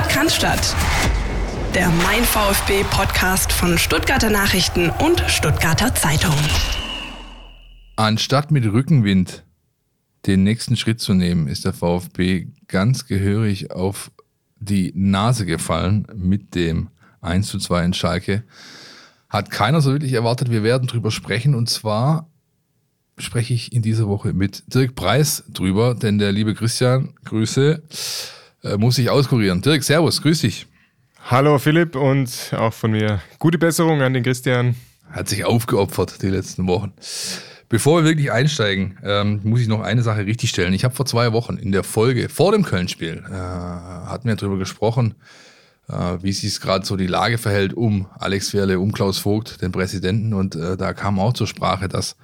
Sport kann. Der Mein VfB Podcast von Stuttgarter Nachrichten und Stuttgarter Zeitung. Anstatt mit Rückenwind den nächsten Schritt zu nehmen, ist der VfB ganz gehörig auf die Nase gefallen mit dem 1 zu 2 in Schalke. Hat keiner so wirklich erwartet. Wir werden drüber sprechen und zwar spreche ich in dieser Woche mit Dirk Preis drüber, denn der liebe Christian, Grüße, äh, muss sich auskurieren. Dirk, Servus, grüß dich. Hallo Philipp und auch von mir gute Besserung an den Christian. Hat sich aufgeopfert die letzten Wochen. Bevor wir wirklich einsteigen, ähm, muss ich noch eine Sache richtigstellen. Ich habe vor zwei Wochen in der Folge vor dem Köln-Spiel, äh, hatten wir darüber gesprochen, äh, wie sich gerade so die Lage verhält um Alex Werle, um Klaus Vogt, den Präsidenten. Und äh, da kam auch zur Sprache, dass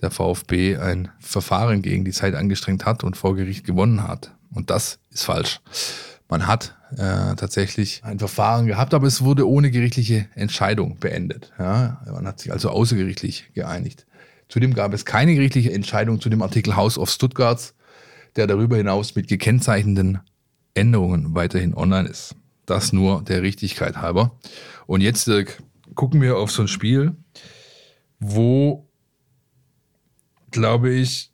der VfB ein Verfahren gegen die Zeit angestrengt hat und vor Gericht gewonnen hat. Und das ist falsch. Man hat äh, tatsächlich ein Verfahren gehabt, aber es wurde ohne gerichtliche Entscheidung beendet. Ja? Man hat sich also außergerichtlich geeinigt. Zudem gab es keine gerichtliche Entscheidung zu dem Artikel House of Stuttgart, der darüber hinaus mit gekennzeichneten Änderungen weiterhin online ist. Das nur der Richtigkeit halber. Und jetzt Dirk, gucken wir auf so ein Spiel, wo glaube ich,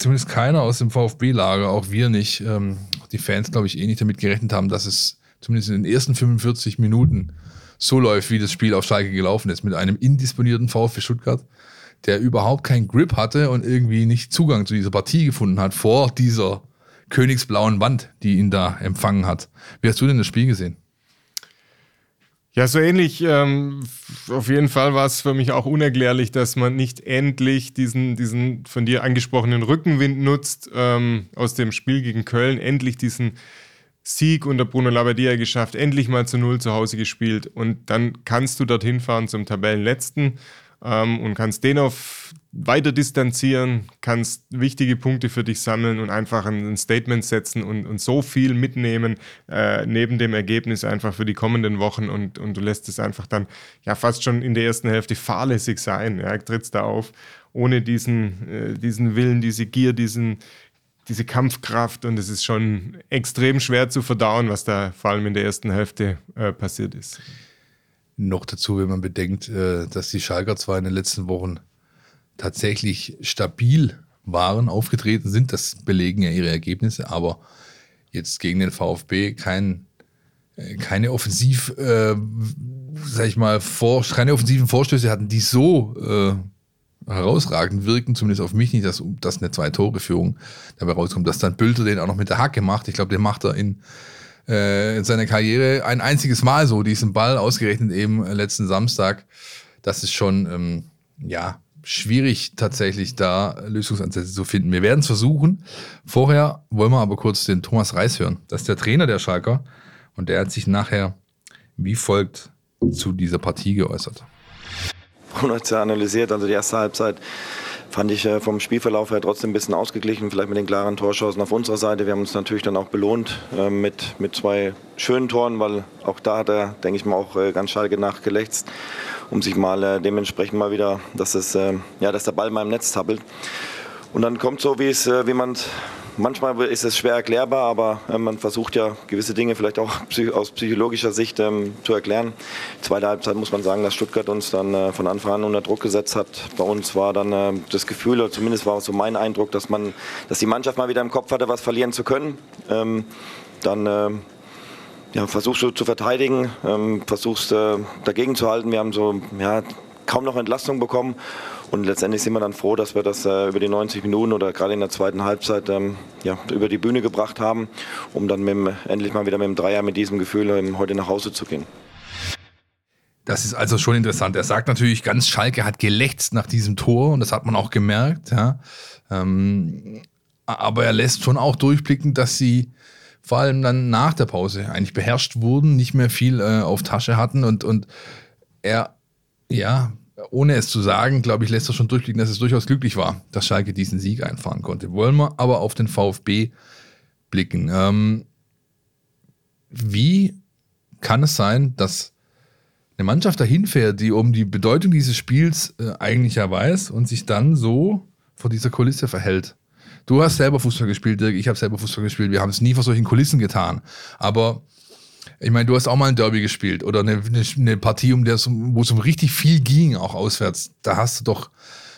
zumindest keiner aus dem VfB-Lager, auch wir nicht, ähm, die Fans, glaube ich, eh nicht damit gerechnet haben, dass es zumindest in den ersten 45 Minuten so läuft, wie das Spiel auf Schalke gelaufen ist, mit einem indisponierten VfB Stuttgart, der überhaupt keinen Grip hatte und irgendwie nicht Zugang zu dieser Partie gefunden hat vor dieser königsblauen Wand, die ihn da empfangen hat. Wie hast du denn das Spiel gesehen? Ja, so ähnlich. Ähm, auf jeden Fall war es für mich auch unerklärlich, dass man nicht endlich diesen, diesen von dir angesprochenen Rückenwind nutzt ähm, aus dem Spiel gegen Köln, endlich diesen Sieg unter Bruno Labbadia geschafft, endlich mal zu Null zu Hause gespielt und dann kannst du dorthin fahren zum Tabellenletzten ähm, und kannst den auf weiter distanzieren, kannst wichtige Punkte für dich sammeln und einfach ein, Statement setzen und, und so viel mitnehmen äh, neben dem Ergebnis einfach für die kommenden Wochen und, und du lässt es einfach dann ja fast schon in der ersten Hälfte fahrlässig sein. Ja, trittst da auf ohne diesen, äh, diesen Willen, diese Gier, diesen, diese Kampfkraft und es ist schon extrem schwer zu verdauen, was da vor allem in der ersten Hälfte äh, passiert ist. Noch dazu, wenn man bedenkt, äh, dass die Schalker zwar in den letzten Wochen tatsächlich stabil waren, aufgetreten sind, das belegen ja ihre Ergebnisse, aber jetzt gegen den VfB kein, äh, keine Offensiv, äh, sag ich mal, vor, keine offensiven Vorstöße hatten, die so äh, herausragend wirken, zumindest auf mich nicht, dass, dass eine Zwei-Tore-Führung dabei rauskommt, dass dann Bülter den auch noch mit der Hacke macht. Ich glaube, den macht er in äh, in seiner Karriere ein einziges Mal so, diesen Ball, ausgerechnet eben letzten Samstag. Das ist schon, ähm, ja, schwierig tatsächlich da Lösungsansätze zu finden. Wir werden es versuchen. Vorher wollen wir aber kurz den Thomas Reis hören. Das ist der Trainer der Schalker und der hat sich nachher wie folgt zu dieser Partie geäußert. Bruno hat ja analysiert, also die erste Halbzeit fand ich äh, vom Spielverlauf her trotzdem ein bisschen ausgeglichen, vielleicht mit den klaren Torschancen auf unserer Seite. Wir haben uns natürlich dann auch belohnt äh, mit, mit zwei schönen Toren, weil auch da hat er, denke ich mal, auch äh, ganz Schalke nachgelächzt, um sich mal dementsprechend mal wieder, dass, es, ja, dass der Ball mal im Netz tappelt. Und dann kommt so, wie, es, wie man manchmal ist es schwer erklärbar, aber äh, man versucht ja gewisse Dinge vielleicht auch aus psychologischer Sicht ähm, zu erklären. Zweite Halbzeit muss man sagen, dass Stuttgart uns dann äh, von Anfang an unter Druck gesetzt hat. Bei uns war dann äh, das Gefühl, oder zumindest war so mein Eindruck, dass man, dass die Mannschaft mal wieder im Kopf hatte, was verlieren zu können. Ähm, dann äh, ja, versuchst du zu verteidigen, ähm, versuchst äh, dagegen zu halten. Wir haben so ja, kaum noch Entlastung bekommen und letztendlich sind wir dann froh, dass wir das äh, über die 90 Minuten oder gerade in der zweiten Halbzeit ähm, ja, über die Bühne gebracht haben, um dann dem, endlich mal wieder mit dem Dreier mit diesem Gefühl ähm, heute nach Hause zu gehen. Das ist also schon interessant. Er sagt natürlich, ganz Schalke hat gelächzt nach diesem Tor und das hat man auch gemerkt. Ja. Ähm, aber er lässt schon auch durchblicken, dass sie vor allem dann nach der Pause eigentlich beherrscht wurden, nicht mehr viel äh, auf Tasche hatten und, und er ja ohne es zu sagen, glaube ich, lässt er schon durchblicken, dass es durchaus glücklich war, dass Schalke diesen Sieg einfahren konnte. Wollen wir aber auf den VfB blicken. Ähm, wie kann es sein, dass eine Mannschaft dahin fährt, die um die Bedeutung dieses Spiels äh, eigentlich ja weiß und sich dann so vor dieser Kulisse verhält? Du hast selber Fußball gespielt, Dirk, ich habe selber Fußball gespielt. Wir haben es nie vor solchen Kulissen getan. Aber ich meine, du hast auch mal ein Derby gespielt oder eine, eine Partie, um wo es um richtig viel ging, auch auswärts. Da hast du doch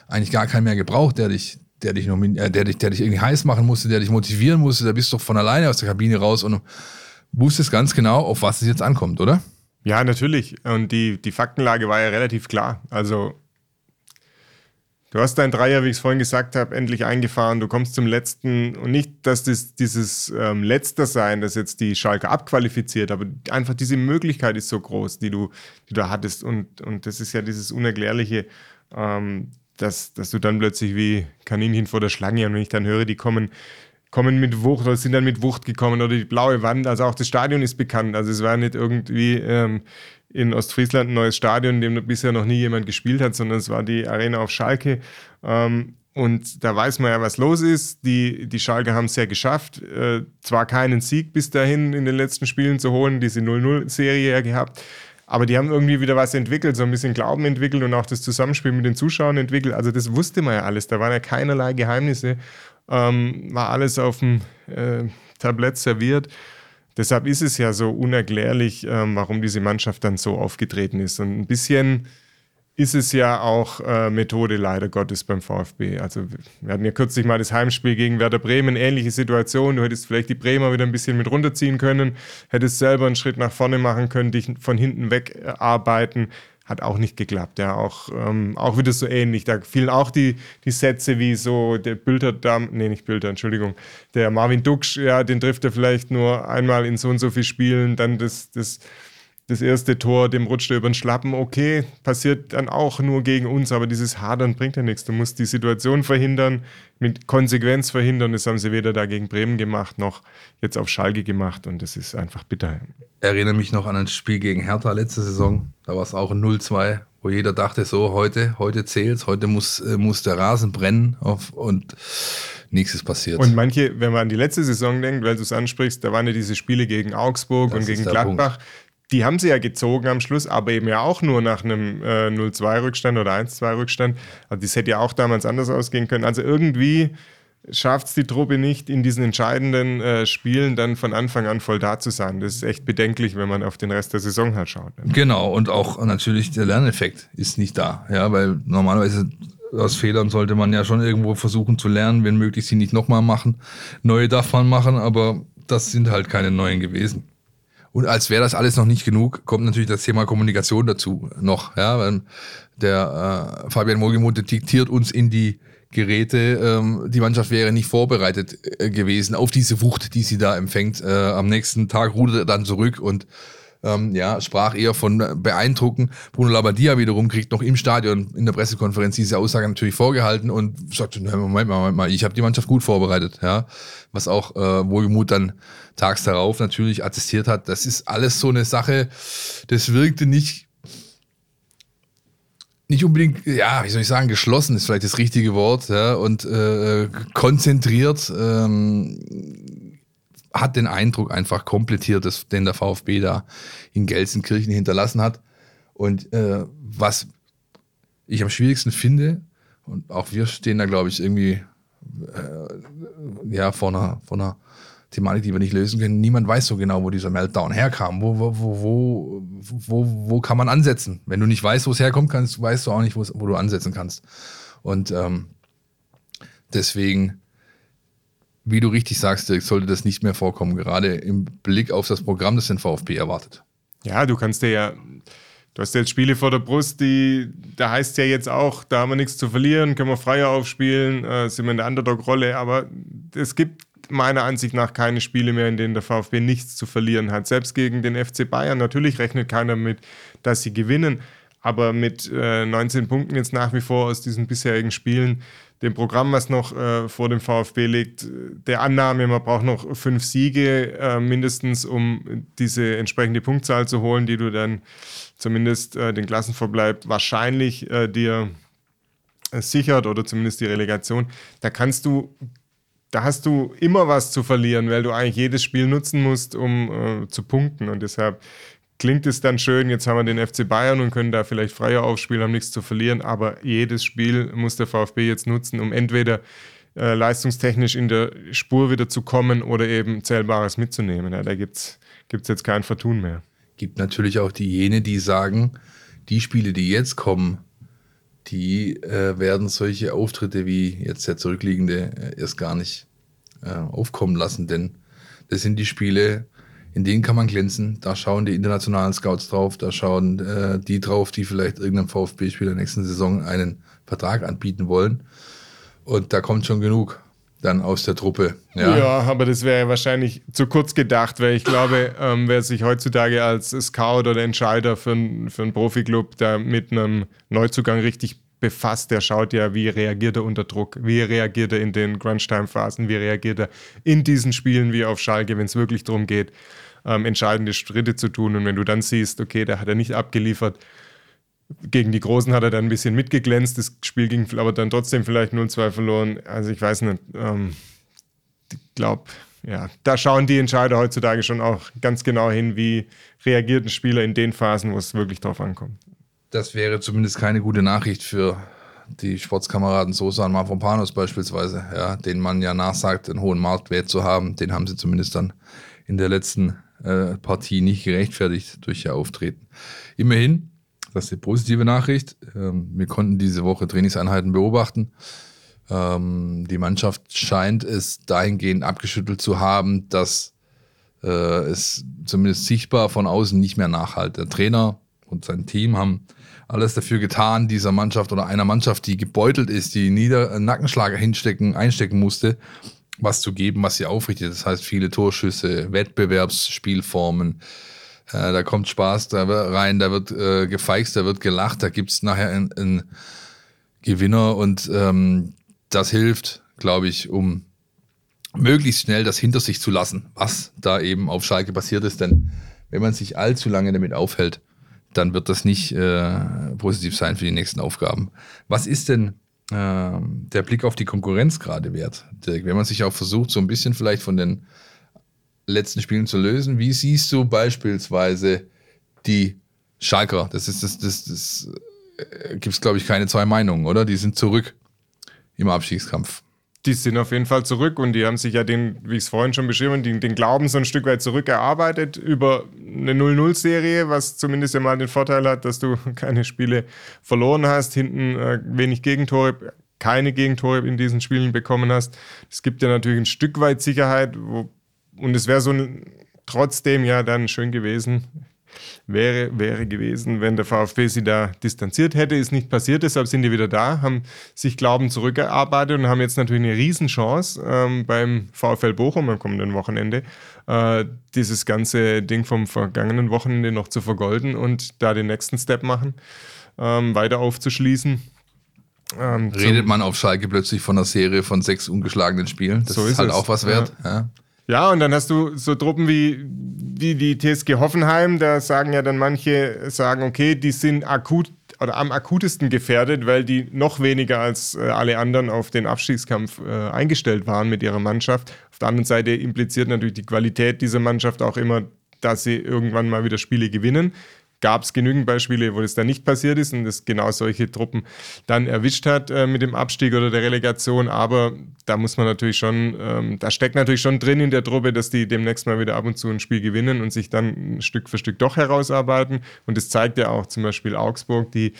eigentlich gar keinen mehr gebraucht, der dich, der dich, noch, äh, der dich, der dich irgendwie heiß machen musste, der dich motivieren musste. Da bist du doch von alleine aus der Kabine raus und wusstest ganz genau, auf was es jetzt ankommt, oder? Ja, natürlich. Und die, die Faktenlage war ja relativ klar. Also Du hast dein Dreier, wie ich es vorhin gesagt habe, endlich eingefahren. Du kommst zum letzten und nicht, dass das dieses ähm, Letzter sein, das jetzt die Schalke abqualifiziert, aber einfach diese Möglichkeit ist so groß, die du, die du hattest. Und, und das ist ja dieses Unerklärliche, ähm, dass, dass du dann plötzlich wie Kaninchen vor der Schlange und wenn ich dann höre, die kommen, kommen mit Wucht oder sind dann mit Wucht gekommen oder die blaue Wand, also auch das Stadion ist bekannt. Also es war nicht irgendwie ähm, in Ostfriesland ein neues Stadion, in dem bisher noch nie jemand gespielt hat, sondern es war die Arena auf Schalke. Ähm, und da weiß man ja, was los ist. Die, die Schalke haben es ja geschafft, äh, zwar keinen Sieg bis dahin in den letzten Spielen zu holen, diese 0-0-Serie ja gehabt, aber die haben irgendwie wieder was entwickelt, so ein bisschen Glauben entwickelt und auch das Zusammenspiel mit den Zuschauern entwickelt. Also das wusste man ja alles, da waren ja keinerlei Geheimnisse, ähm, war alles auf dem äh, Tablett serviert. Deshalb ist es ja so unerklärlich, ähm, warum diese Mannschaft dann so aufgetreten ist. Und ein bisschen ist es ja auch äh, Methode leider Gottes beim VfB. Also wir hatten ja kürzlich mal das Heimspiel gegen Werder Bremen, ähnliche Situation. Du hättest vielleicht die Bremer wieder ein bisschen mit runterziehen können, hättest selber einen Schritt nach vorne machen können, dich von hinten weg äh, hat auch nicht geklappt. Ja, auch, ähm, auch wieder so ähnlich. Da fielen auch die, die Sätze wie so der Bilder, nee, nicht Bilder, Entschuldigung, der Marvin Duksch, ja, den trifft er vielleicht nur einmal in so und so viel Spielen, dann das, das das erste Tor, dem rutscht er über den Schlappen, okay, passiert dann auch nur gegen uns, aber dieses Hadern bringt ja nichts. Du musst die Situation verhindern, mit Konsequenz verhindern. Das haben sie weder da gegen Bremen gemacht, noch jetzt auf Schalke gemacht und das ist einfach bitter. Ich erinnere mich noch an ein Spiel gegen Hertha letzte Saison, da war es auch ein 0-2, wo jeder dachte, so, heute, heute zählt's, heute muss, äh, muss der Rasen brennen auf, und nichts ist passiert. Und manche, wenn man an die letzte Saison denkt, weil du es ansprichst, da waren ja diese Spiele gegen Augsburg das und gegen Gladbach. Punkt die haben sie ja gezogen am Schluss, aber eben ja auch nur nach einem äh, 0-2-Rückstand oder 1-2-Rückstand. Also das hätte ja auch damals anders ausgehen können. Also irgendwie schafft es die Truppe nicht, in diesen entscheidenden äh, Spielen dann von Anfang an voll da zu sein. Das ist echt bedenklich, wenn man auf den Rest der Saison halt schaut. Genau, und auch natürlich der Lerneffekt ist nicht da. Ja, weil normalerweise aus Fehlern sollte man ja schon irgendwo versuchen zu lernen, wenn möglich sie nicht nochmal machen. Neue darf man machen, aber das sind halt keine neuen gewesen. Und als wäre das alles noch nicht genug, kommt natürlich das Thema Kommunikation dazu noch. Ja, weil der äh, Fabian Wohlgemuth diktiert uns in die Geräte, ähm, die Mannschaft wäre nicht vorbereitet äh, gewesen auf diese Wucht, die sie da empfängt. Äh, am nächsten Tag rudert er dann zurück und ähm, ja, sprach eher von beeindrucken. Bruno Labbadia wiederum kriegt noch im Stadion in der Pressekonferenz diese Aussage natürlich vorgehalten und sagte, Moment mal, Moment mal, ich habe die Mannschaft gut vorbereitet, ja. Was auch äh, Wohlgemut dann tags darauf natürlich attestiert hat. Das ist alles so eine Sache, das wirkte nicht nicht unbedingt, ja, wie soll ich sagen, geschlossen ist vielleicht das richtige Wort, ja, und äh, konzentriert. Ähm, hat den Eindruck einfach komplettiert, den der VfB da in Gelsenkirchen hinterlassen hat. Und äh, was ich am schwierigsten finde, und auch wir stehen da, glaube ich, irgendwie äh, ja, vor einer, vor einer Thematik, die wir nicht lösen können. Niemand weiß so genau, wo dieser Meltdown herkam. Wo, wo, wo, wo, wo, kann man ansetzen? Wenn du nicht weißt, wo es herkommt, kannst, weißt du auch nicht, wo du ansetzen kannst. Und ähm, deswegen wie du richtig sagst, sollte das nicht mehr vorkommen, gerade im Blick auf das Programm, das den VfB erwartet. Ja, du kannst dir ja, du hast jetzt Spiele vor der Brust, die, da heißt ja jetzt auch, da haben wir nichts zu verlieren, können wir freier aufspielen, äh, sind wir in der Underdog-Rolle, aber es gibt meiner Ansicht nach keine Spiele mehr, in denen der VfB nichts zu verlieren hat. Selbst gegen den FC Bayern, natürlich rechnet keiner mit, dass sie gewinnen, aber mit äh, 19 Punkten jetzt nach wie vor aus diesen bisherigen Spielen, dem Programm, was noch äh, vor dem VfB liegt, der Annahme, man braucht noch fünf Siege äh, mindestens, um diese entsprechende Punktzahl zu holen, die du dann zumindest äh, den Klassenverbleib wahrscheinlich äh, dir äh, sichert oder zumindest die Relegation. Da kannst du da hast du immer was zu verlieren, weil du eigentlich jedes Spiel nutzen musst, um äh, zu punkten. Und deshalb klingt es dann schön, jetzt haben wir den FC Bayern und können da vielleicht freier aufspielen, haben nichts zu verlieren, aber jedes Spiel muss der VfB jetzt nutzen, um entweder äh, leistungstechnisch in der Spur wieder zu kommen oder eben Zählbares mitzunehmen. Ja, da gibt es jetzt kein Vertun mehr. Gibt natürlich auch diejenigen, die sagen, die Spiele, die jetzt kommen, die äh, werden solche Auftritte wie jetzt der zurückliegende äh, erst gar nicht äh, aufkommen lassen, denn das sind die Spiele, in denen kann man glänzen. Da schauen die internationalen Scouts drauf, da schauen äh, die drauf, die vielleicht irgendeinem VfB-Spieler nächsten Saison einen Vertrag anbieten wollen. Und da kommt schon genug dann aus der Truppe. Ja, ja aber das wäre wahrscheinlich zu kurz gedacht, weil ich glaube, ähm, wer sich heutzutage als Scout oder Entscheider für, für einen Profiklub da mit einem Neuzugang richtig befasst, der schaut ja, wie reagiert er unter Druck, wie reagiert er in den Crunch-Time-Phasen, wie reagiert er in diesen Spielen wie auf Schalke, wenn es wirklich darum geht, ähm, entscheidende Schritte zu tun. Und wenn du dann siehst, okay, da hat er nicht abgeliefert, gegen die Großen hat er dann ein bisschen mitgeglänzt, das Spiel ging aber dann trotzdem vielleicht 0-2 verloren. Also ich weiß nicht, ähm, ich glaube, ja, da schauen die Entscheider heutzutage schon auch ganz genau hin, wie reagiert ein Spieler in den Phasen, wo es wirklich drauf ankommt. Das wäre zumindest keine gute Nachricht für die Sportskameraden Sosa und Mavropanos beispielsweise, ja, denen man ja nachsagt, einen hohen Marktwert zu haben. Den haben sie zumindest dann in der letzten äh, Partie nicht gerechtfertigt durch ihr Auftreten. Immerhin das ist die positive Nachricht. Ähm, wir konnten diese Woche Trainingseinheiten beobachten. Ähm, die Mannschaft scheint es dahingehend abgeschüttelt zu haben, dass äh, es zumindest sichtbar von außen nicht mehr nachhalt. Der Trainer und sein Team haben alles dafür getan, dieser Mannschaft oder einer Mannschaft, die gebeutelt ist, die Nieder Nackenschlager hinstecken, einstecken musste, was zu geben, was sie aufrichtet. Das heißt, viele Torschüsse, Wettbewerbsspielformen, äh, da kommt Spaß da rein, da wird äh, gefeixt, da wird gelacht, da gibt es nachher einen, einen, Gewinner und ähm, das hilft, glaube ich, um möglichst schnell das hinter sich zu lassen, was da eben auf Schalke passiert ist. Denn wenn man sich allzu lange damit aufhält, dann wird das nicht äh, positiv sein für die nächsten Aufgaben. Was ist denn äh, der Blick auf die Konkurrenz gerade wert, Dirk? Wenn man sich auch versucht, so ein bisschen vielleicht von den letzten Spielen zu lösen. Wie siehst du beispielsweise die Schalker? Das ist das, das, das äh, gibt es, glaube ich, keine zwei Meinungen, oder? Die sind zurück im Abstiegskampf. Die sind auf jeden Fall zurück und die haben sich ja den, wie ich es vorhin schon beschrieben habe, den, den Glauben so ein Stück weit zurückerarbeitet über eine 0-0-Serie, was zumindest ja mal den Vorteil hat, dass du keine Spiele verloren hast, hinten äh, wenig Gegentore, keine Gegentore in diesen Spielen bekommen hast. Es gibt ja natürlich ein Stück weit Sicherheit, wo und es wäre so ein, trotzdem ja dann schön gewesen, wäre, wäre gewesen, wenn der VfB sie da distanziert hätte. Ist nicht passiert, deshalb sind die wieder da, haben sich Glauben zurückgearbeitet und haben jetzt natürlich eine Riesenchance ähm, beim VfL Bochum am kommenden Wochenende, äh, dieses ganze Ding vom vergangenen Wochenende noch zu vergolden und da den nächsten Step machen, ähm, weiter aufzuschließen. Ähm, Redet man auf Schalke plötzlich von einer Serie von sechs ungeschlagenen Spielen? Das so ist, ist halt es. auch was wert. Ja. Ja. Ja, und dann hast du so Truppen wie, wie die TSG Hoffenheim, da sagen ja dann manche, sagen, okay, die sind akut oder am akutesten gefährdet, weil die noch weniger als äh, alle anderen auf den Abstiegskampf äh, eingestellt waren mit ihrer Mannschaft. Auf der anderen Seite impliziert natürlich die Qualität dieser Mannschaft auch immer, dass sie irgendwann mal wieder Spiele gewinnen gab es genügend Beispiele, wo das dann nicht passiert ist und das genau solche Truppen dann erwischt hat äh, mit dem Abstieg oder der Relegation. Aber da muss man natürlich schon, ähm, da steckt natürlich schon drin in der Truppe, dass die demnächst mal wieder ab und zu ein Spiel gewinnen und sich dann Stück für Stück doch herausarbeiten. Und das zeigt ja auch zum Beispiel Augsburg, die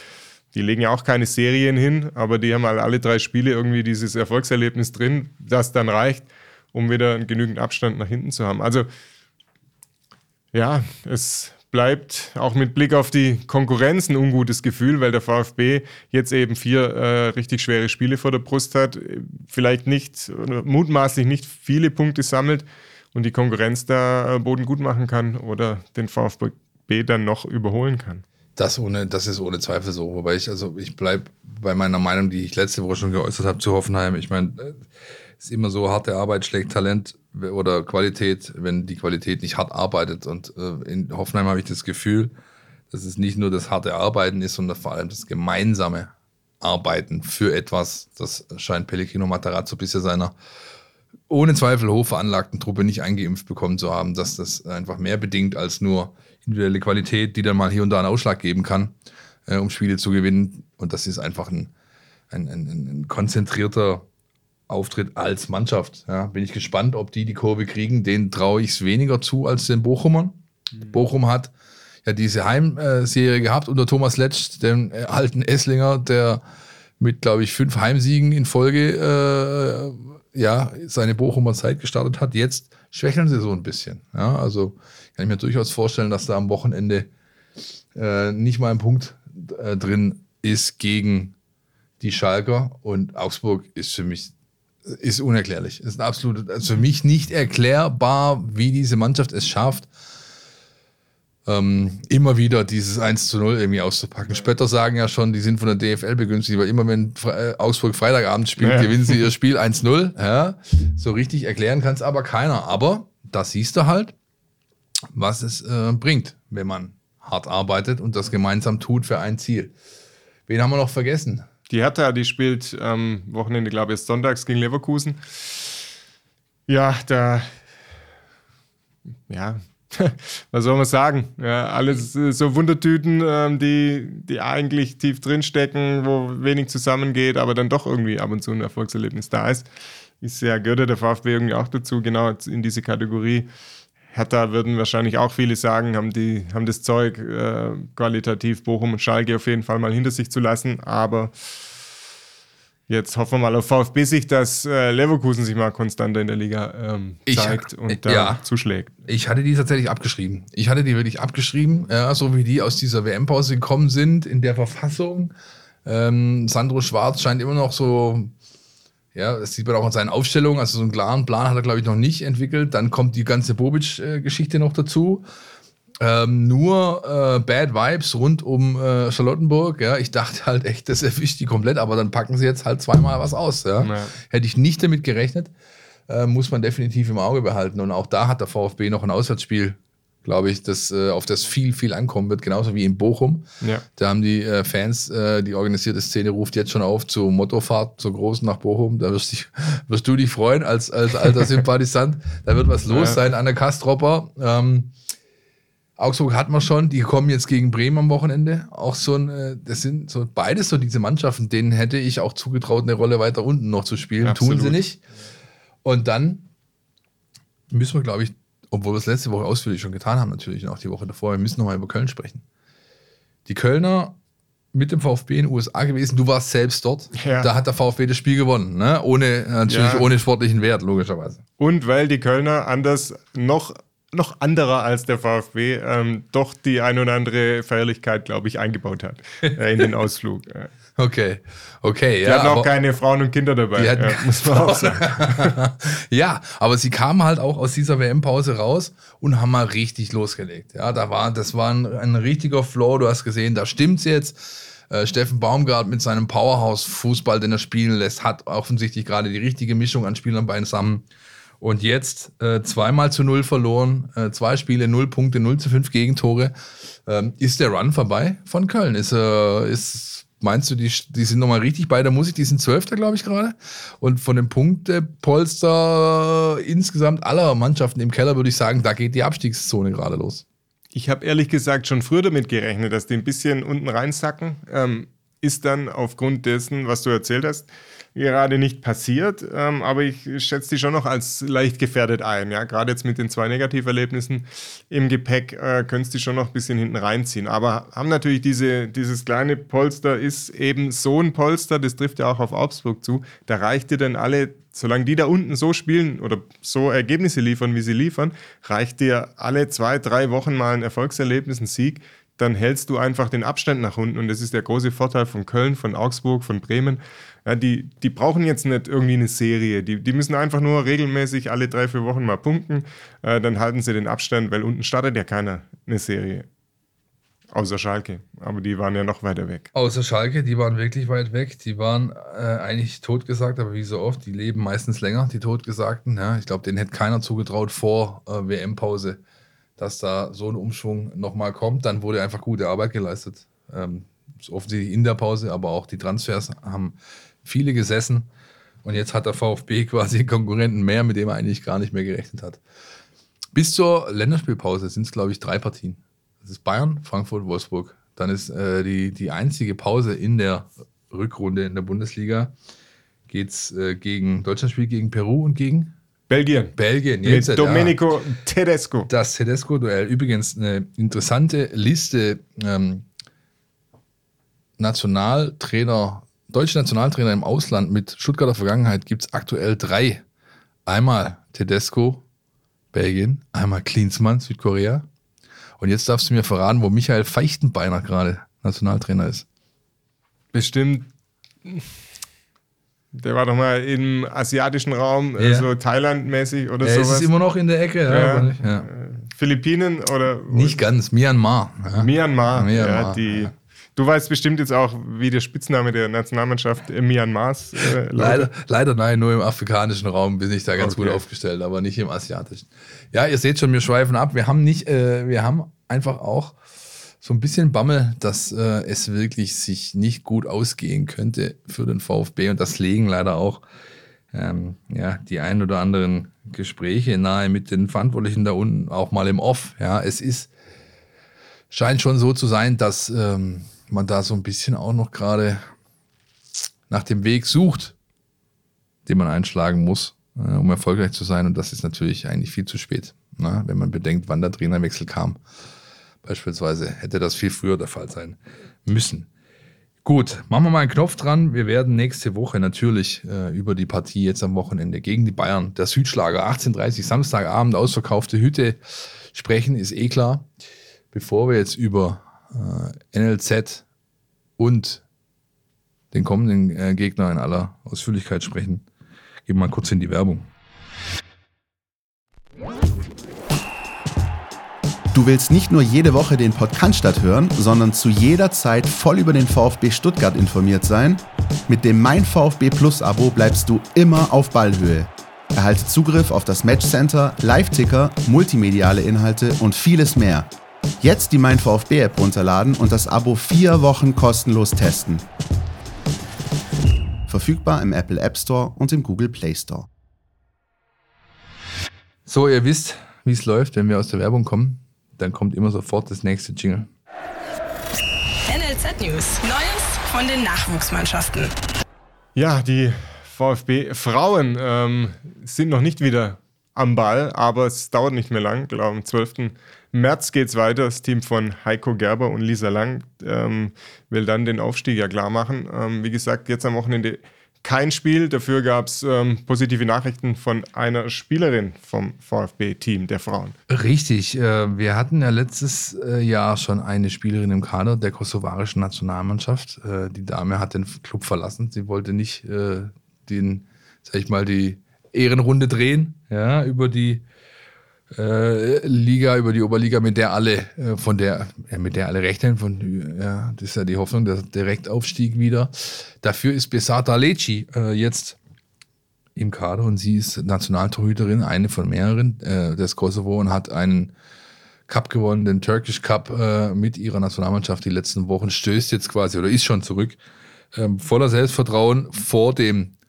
die legen ja auch keine Serien hin, aber die haben halt alle drei Spiele irgendwie dieses Erfolgserlebnis drin, das dann reicht, um wieder genügend Abstand nach hinten zu haben. Also ja, es bleibt auch mit Blick auf die Konkurrenz ein ungutes Gefühl, weil der VfB jetzt eben vier äh, richtig schwere Spiele vor der Brust hat, vielleicht nicht, mutmaßlich nicht viele Punkte sammelt und die Konkurrenz da äh, Boden gut machen kann oder den VfB dann noch überholen kann. Das, ohne, das ist ohne Zweifel so. Wobei ich, also ich bleibe bei meiner Meinung, die ich letzte Woche schon geäußert habe zu Hoffenheim. Ich meine, es ist immer so, harte Arbeit schlägt Talent oder Qualität, wenn die Qualität nicht hart arbeitet. Und äh, in Hoffenheim habe ich das Gefühl, dass es nicht nur das harte Arbeiten ist, sondern vor allem das gemeinsame Arbeiten für etwas. Das scheint Pellegrino Matarazzo bisher seiner ohne Zweifel hoch veranlagten Truppe nicht eingeimpft bekommen zu haben, dass das einfach mehr bedingt als nur individuelle Qualität, die dann mal hier und da einen Ausschlag geben kann, äh, um Spiele zu gewinnen. Und das ist einfach ein, ein, ein, ein konzentrierter auftritt als Mannschaft. Ja, bin ich gespannt, ob die die Kurve kriegen. Den traue ich es weniger zu als den Bochumern. Mhm. Bochum hat ja diese Heimserie gehabt unter Thomas Letsch, dem äh, alten Esslinger, der mit, glaube ich, fünf Heimsiegen in Folge äh, ja, seine Bochumer Zeit gestartet hat. Jetzt schwächeln sie so ein bisschen. Ja, also kann ich mir durchaus vorstellen, dass da am Wochenende äh, nicht mal ein Punkt äh, drin ist gegen die Schalker und Augsburg ist für mich ist unerklärlich. Ist absolut also für mich nicht erklärbar, wie diese Mannschaft es schafft, ähm, immer wieder dieses 1 zu 0 irgendwie auszupacken. Spötter sagen ja schon, die sind von der DFL begünstigt, weil immer wenn Fre äh, Augsburg Freitagabend spielt, ja. gewinnen sie ihr Spiel 1-0. Ja, so richtig erklären kann es aber keiner. Aber da siehst du halt, was es äh, bringt, wenn man hart arbeitet und das gemeinsam tut für ein Ziel. Wen haben wir noch vergessen? Die Hertha, die spielt am ähm, Wochenende, glaube ich, sonntags gegen Leverkusen. Ja, da, ja, was soll man sagen? Ja, alles so Wundertüten, ähm, die, die eigentlich tief drinstecken, wo wenig zusammengeht, aber dann doch irgendwie ab und zu ein Erfolgserlebnis da ist. Ist ja, gehört der VfB irgendwie auch dazu, genau in diese Kategorie. Hertha würden wahrscheinlich auch viele sagen, haben, die, haben das Zeug äh, qualitativ Bochum und Schalke auf jeden Fall mal hinter sich zu lassen, aber Jetzt hoffen wir mal auf VfB sich, dass äh, Leverkusen sich mal konstanter in der Liga ähm, zeigt ich, und da ja, zuschlägt. Ich hatte die tatsächlich abgeschrieben. Ich hatte die wirklich abgeschrieben, ja, so wie die aus dieser WM-Pause gekommen sind in der Verfassung. Ähm, Sandro Schwarz scheint immer noch so, ja, das sieht man auch in seinen Aufstellungen, also so einen klaren Plan hat er, glaube ich, noch nicht entwickelt. Dann kommt die ganze Bobic-Geschichte noch dazu. Ähm, nur äh, Bad Vibes rund um äh, Charlottenburg. Ja, ich dachte halt echt, das erwischt die komplett, aber dann packen sie jetzt halt zweimal was aus. Ja. ja. Hätte ich nicht damit gerechnet, äh, muss man definitiv im Auge behalten. Und auch da hat der VfB noch ein Auswärtsspiel, glaube ich, das, äh, auf das viel, viel ankommen wird, genauso wie in Bochum. Ja. Da haben die äh, Fans, äh, die organisierte Szene ruft jetzt schon auf zur Mottofahrt, zur Großen nach Bochum. Da wirst, dich, wirst du dich freuen als, als alter Sympathisant. Da wird was los ja. sein an der Kastropper. Ähm, Augsburg hat man schon, die kommen jetzt gegen Bremen am Wochenende. Auch so ein, äh, das sind so beides so diese Mannschaften, denen hätte ich auch zugetraut, eine Rolle weiter unten noch zu spielen. Absolut. Tun sie nicht. Und dann müssen wir, glaube ich, obwohl wir es letzte Woche ausführlich schon getan haben, natürlich und auch die Woche davor, wir müssen nochmal über Köln sprechen. Die Kölner mit dem VfB in den USA gewesen. Du warst selbst dort. Ja. Da hat der VfB das Spiel gewonnen. Ne? Ohne, natürlich ja. ohne sportlichen Wert, logischerweise. Und weil die Kölner anders noch noch anderer als der VfB ähm, doch die ein oder andere Feierlichkeit, glaube ich, eingebaut hat äh, in den Ausflug. Okay, okay. Die ja, hatten auch keine Frauen und Kinder dabei, ja, muss man auch sagen. ja, aber sie kamen halt auch aus dieser WM-Pause raus und haben mal richtig losgelegt. Ja, da war, das war ein, ein richtiger Flow. Du hast gesehen, da stimmt's jetzt. Äh, Steffen Baumgart mit seinem Powerhouse-Fußball, den er spielen lässt, hat offensichtlich gerade die richtige Mischung an Spielern beisammen. Und jetzt äh, zweimal zu null verloren, äh, zwei Spiele, null Punkte, null zu fünf Gegentore. Ähm, ist der Run vorbei von Köln? Ist, äh, ist meinst du, die, die sind nochmal richtig bei der Musik? Die sind Zwölfter, glaube ich, gerade. Und von dem Punktepolster insgesamt aller Mannschaften im Keller würde ich sagen, da geht die Abstiegszone gerade los. Ich habe ehrlich gesagt schon früher damit gerechnet, dass die ein bisschen unten reinsacken. Ähm, ist dann aufgrund dessen, was du erzählt hast, gerade nicht passiert, ähm, aber ich schätze die schon noch als leicht gefährdet ein. Ja? Gerade jetzt mit den zwei Negativerlebnissen im Gepäck äh, können die schon noch ein bisschen hinten reinziehen. Aber haben natürlich diese, dieses kleine Polster, ist eben so ein Polster, das trifft ja auch auf Augsburg zu. Da reicht dir dann alle, solange die da unten so spielen oder so Ergebnisse liefern, wie sie liefern, reicht dir alle zwei, drei Wochen mal ein Erfolgserlebnis, ein Sieg dann hältst du einfach den Abstand nach unten. Und das ist der große Vorteil von Köln, von Augsburg, von Bremen. Ja, die, die brauchen jetzt nicht irgendwie eine Serie. Die, die müssen einfach nur regelmäßig alle drei, vier Wochen mal punkten. Äh, dann halten sie den Abstand, weil unten startet ja keiner eine Serie. Außer Schalke. Aber die waren ja noch weiter weg. Außer Schalke, die waren wirklich weit weg. Die waren äh, eigentlich totgesagt, aber wie so oft, die leben meistens länger, die Totgesagten. Ja, ich glaube, denen hätte keiner zugetraut vor äh, WM-Pause dass da so ein Umschwung nochmal kommt. Dann wurde einfach gute Arbeit geleistet. Ähm, offensichtlich in der Pause, aber auch die Transfers haben viele gesessen. Und jetzt hat der VfB quasi einen Konkurrenten mehr, mit dem er eigentlich gar nicht mehr gerechnet hat. Bis zur Länderspielpause sind es, glaube ich, drei Partien. Das ist Bayern, Frankfurt, Wolfsburg. Dann ist äh, die, die einzige Pause in der Rückrunde in der Bundesliga geht's äh, gegen Deutschland spielt gegen Peru und gegen Belgien. Belgien. Mit ja. Domenico Tedesco. Das Tedesco-Duell. Übrigens eine interessante Liste ähm, Nationaltrainer, deutsche Nationaltrainer im Ausland mit Stuttgarter Vergangenheit gibt es aktuell drei. Einmal Tedesco, Belgien, einmal Klinsmann, Südkorea. Und jetzt darfst du mir verraten, wo Michael Feichtenbeiner gerade Nationaltrainer ist. Bestimmt. Der war doch mal im asiatischen Raum, Ja. so Thailand-mäßig oder Er sowas. ist immer noch in der Ecke. Ja, Ja. ja. Philippinen oder nicht ganz, Myanmar. Ja. Myanmar. Myanmar, ja, die, ja. Du weißt bestimmt jetzt auch, wie der Spitzname der Nationalmannschaft äh, Myanmars äh. Leider, leider nein, nur im afrikanischen Raum bin ich da ganz Okay. gut aufgestellt, aber nicht im asiatischen. Ja, ihr seht schon, wir schweifen ab. Wir haben nicht, äh, wir haben einfach auch so ein bisschen Bammel, dass äh, es wirklich sich nicht gut ausgehen könnte für den VfB und das legen leider auch ähm, ja, die ein oder anderen Gespräche nahe mit den Verantwortlichen da unten, auch mal im Off. Ja, es ist, scheint schon so zu sein, dass ähm, man da so ein bisschen auch noch gerade nach dem Weg sucht, den man einschlagen muss, äh, um erfolgreich zu sein. Und das ist natürlich eigentlich viel zu spät, ne? wenn man bedenkt, wann der Trainerwechsel kam. Beispielsweise hätte das viel früher der Fall sein müssen. Gut, machen wir mal einen Knopf dran. Wir werden nächste Woche natürlich äh, über die Partie jetzt am Wochenende gegen die Bayern, der Südschlager, 18.30 Samstagabend, ausverkaufte Hütte sprechen, ist eh klar. Bevor wir jetzt über äh, NLZ und den kommenden äh, Gegner in aller Ausführlichkeit sprechen, gehen wir mal kurz in die Werbung. Du willst nicht nur jede Woche den Podcast hören, sondern zu jeder Zeit voll über den VfB Stuttgart informiert sein? Mit dem Mein VfB Plus Abo bleibst du immer auf Ballhöhe. Erhalte Zugriff auf das Matchcenter, Live-Ticker, multimediale Inhalte und vieles mehr. Jetzt die Mein VfB App runterladen und das Abo vier Wochen kostenlos testen. Verfügbar im Apple App Store und im Google Play Store. So, ihr wisst, wie es läuft, wenn wir aus der Werbung kommen. Dann kommt immer sofort das nächste Jingle. NLZ News. Neues von den Nachwuchsmannschaften. Ja, die VfB-Frauen ähm, sind noch nicht wieder am Ball, aber es dauert nicht mehr lang. Ich glaube, am 12. März geht es weiter. Das Team von Heiko Gerber und Lisa Lang ähm, will dann den Aufstieg ja klar machen. Ähm, wie gesagt, jetzt am Wochenende kein Spiel. Dafür gab es ähm, positive Nachrichten von einer Spielerin vom VfB-Team der Frauen. Richtig, äh, wir hatten ja letztes äh, Jahr schon eine Spielerin im Kader der kosovarischen Nationalmannschaft. Äh, die Dame hat den Club verlassen. Sie wollte nicht äh, den, sag ich mal, die Ehrenrunde drehen, ja, über die äh, Liga, über die Oberliga, mit der alle, äh, von der, ja, mit der alle rechnen, von, ja, das ist ja die Hoffnung, der Direktaufstieg wieder. Dafür ist Besata Leci äh, jetzt im Kader und sie ist Nationaltorhüterin, eine von mehreren äh, des Kosovo und hat einen Cup gewonnen, den Turkish Cup äh, mit ihrer Nationalmannschaft die letzten Wochen, stößt jetzt quasi oder ist schon zurück, ähm, voller Selbstvertrauen vor dem äh,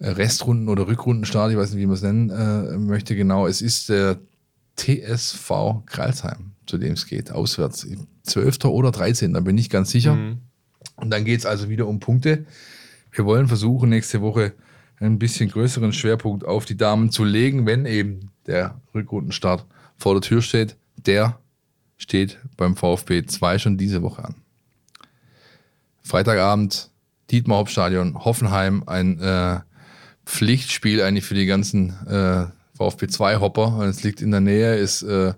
Restrunden- oder Rückrundenstart, ich weiß nicht, wie man es nennen äh, möchte genau. Es ist der TSV Kralsheim, zu dem es geht, auswärts. 12. oder 13. Da bin ich ganz sicher. Und dann geht es also wieder um Punkte. Wir wollen versuchen, nächste Woche ein bisschen größeren Schwerpunkt auf die Damen zu legen, wenn eben der Rückrundenstart vor der Tür steht. Der steht beim VfB 2 schon diese Woche an. Freitagabend, Dietmar Hauptstadion, Hoffenheim, ein äh, Pflichtspiel eigentlich für die ganzen äh, VfB 2-Hopper. Es liegt in der Nähe, ist äh,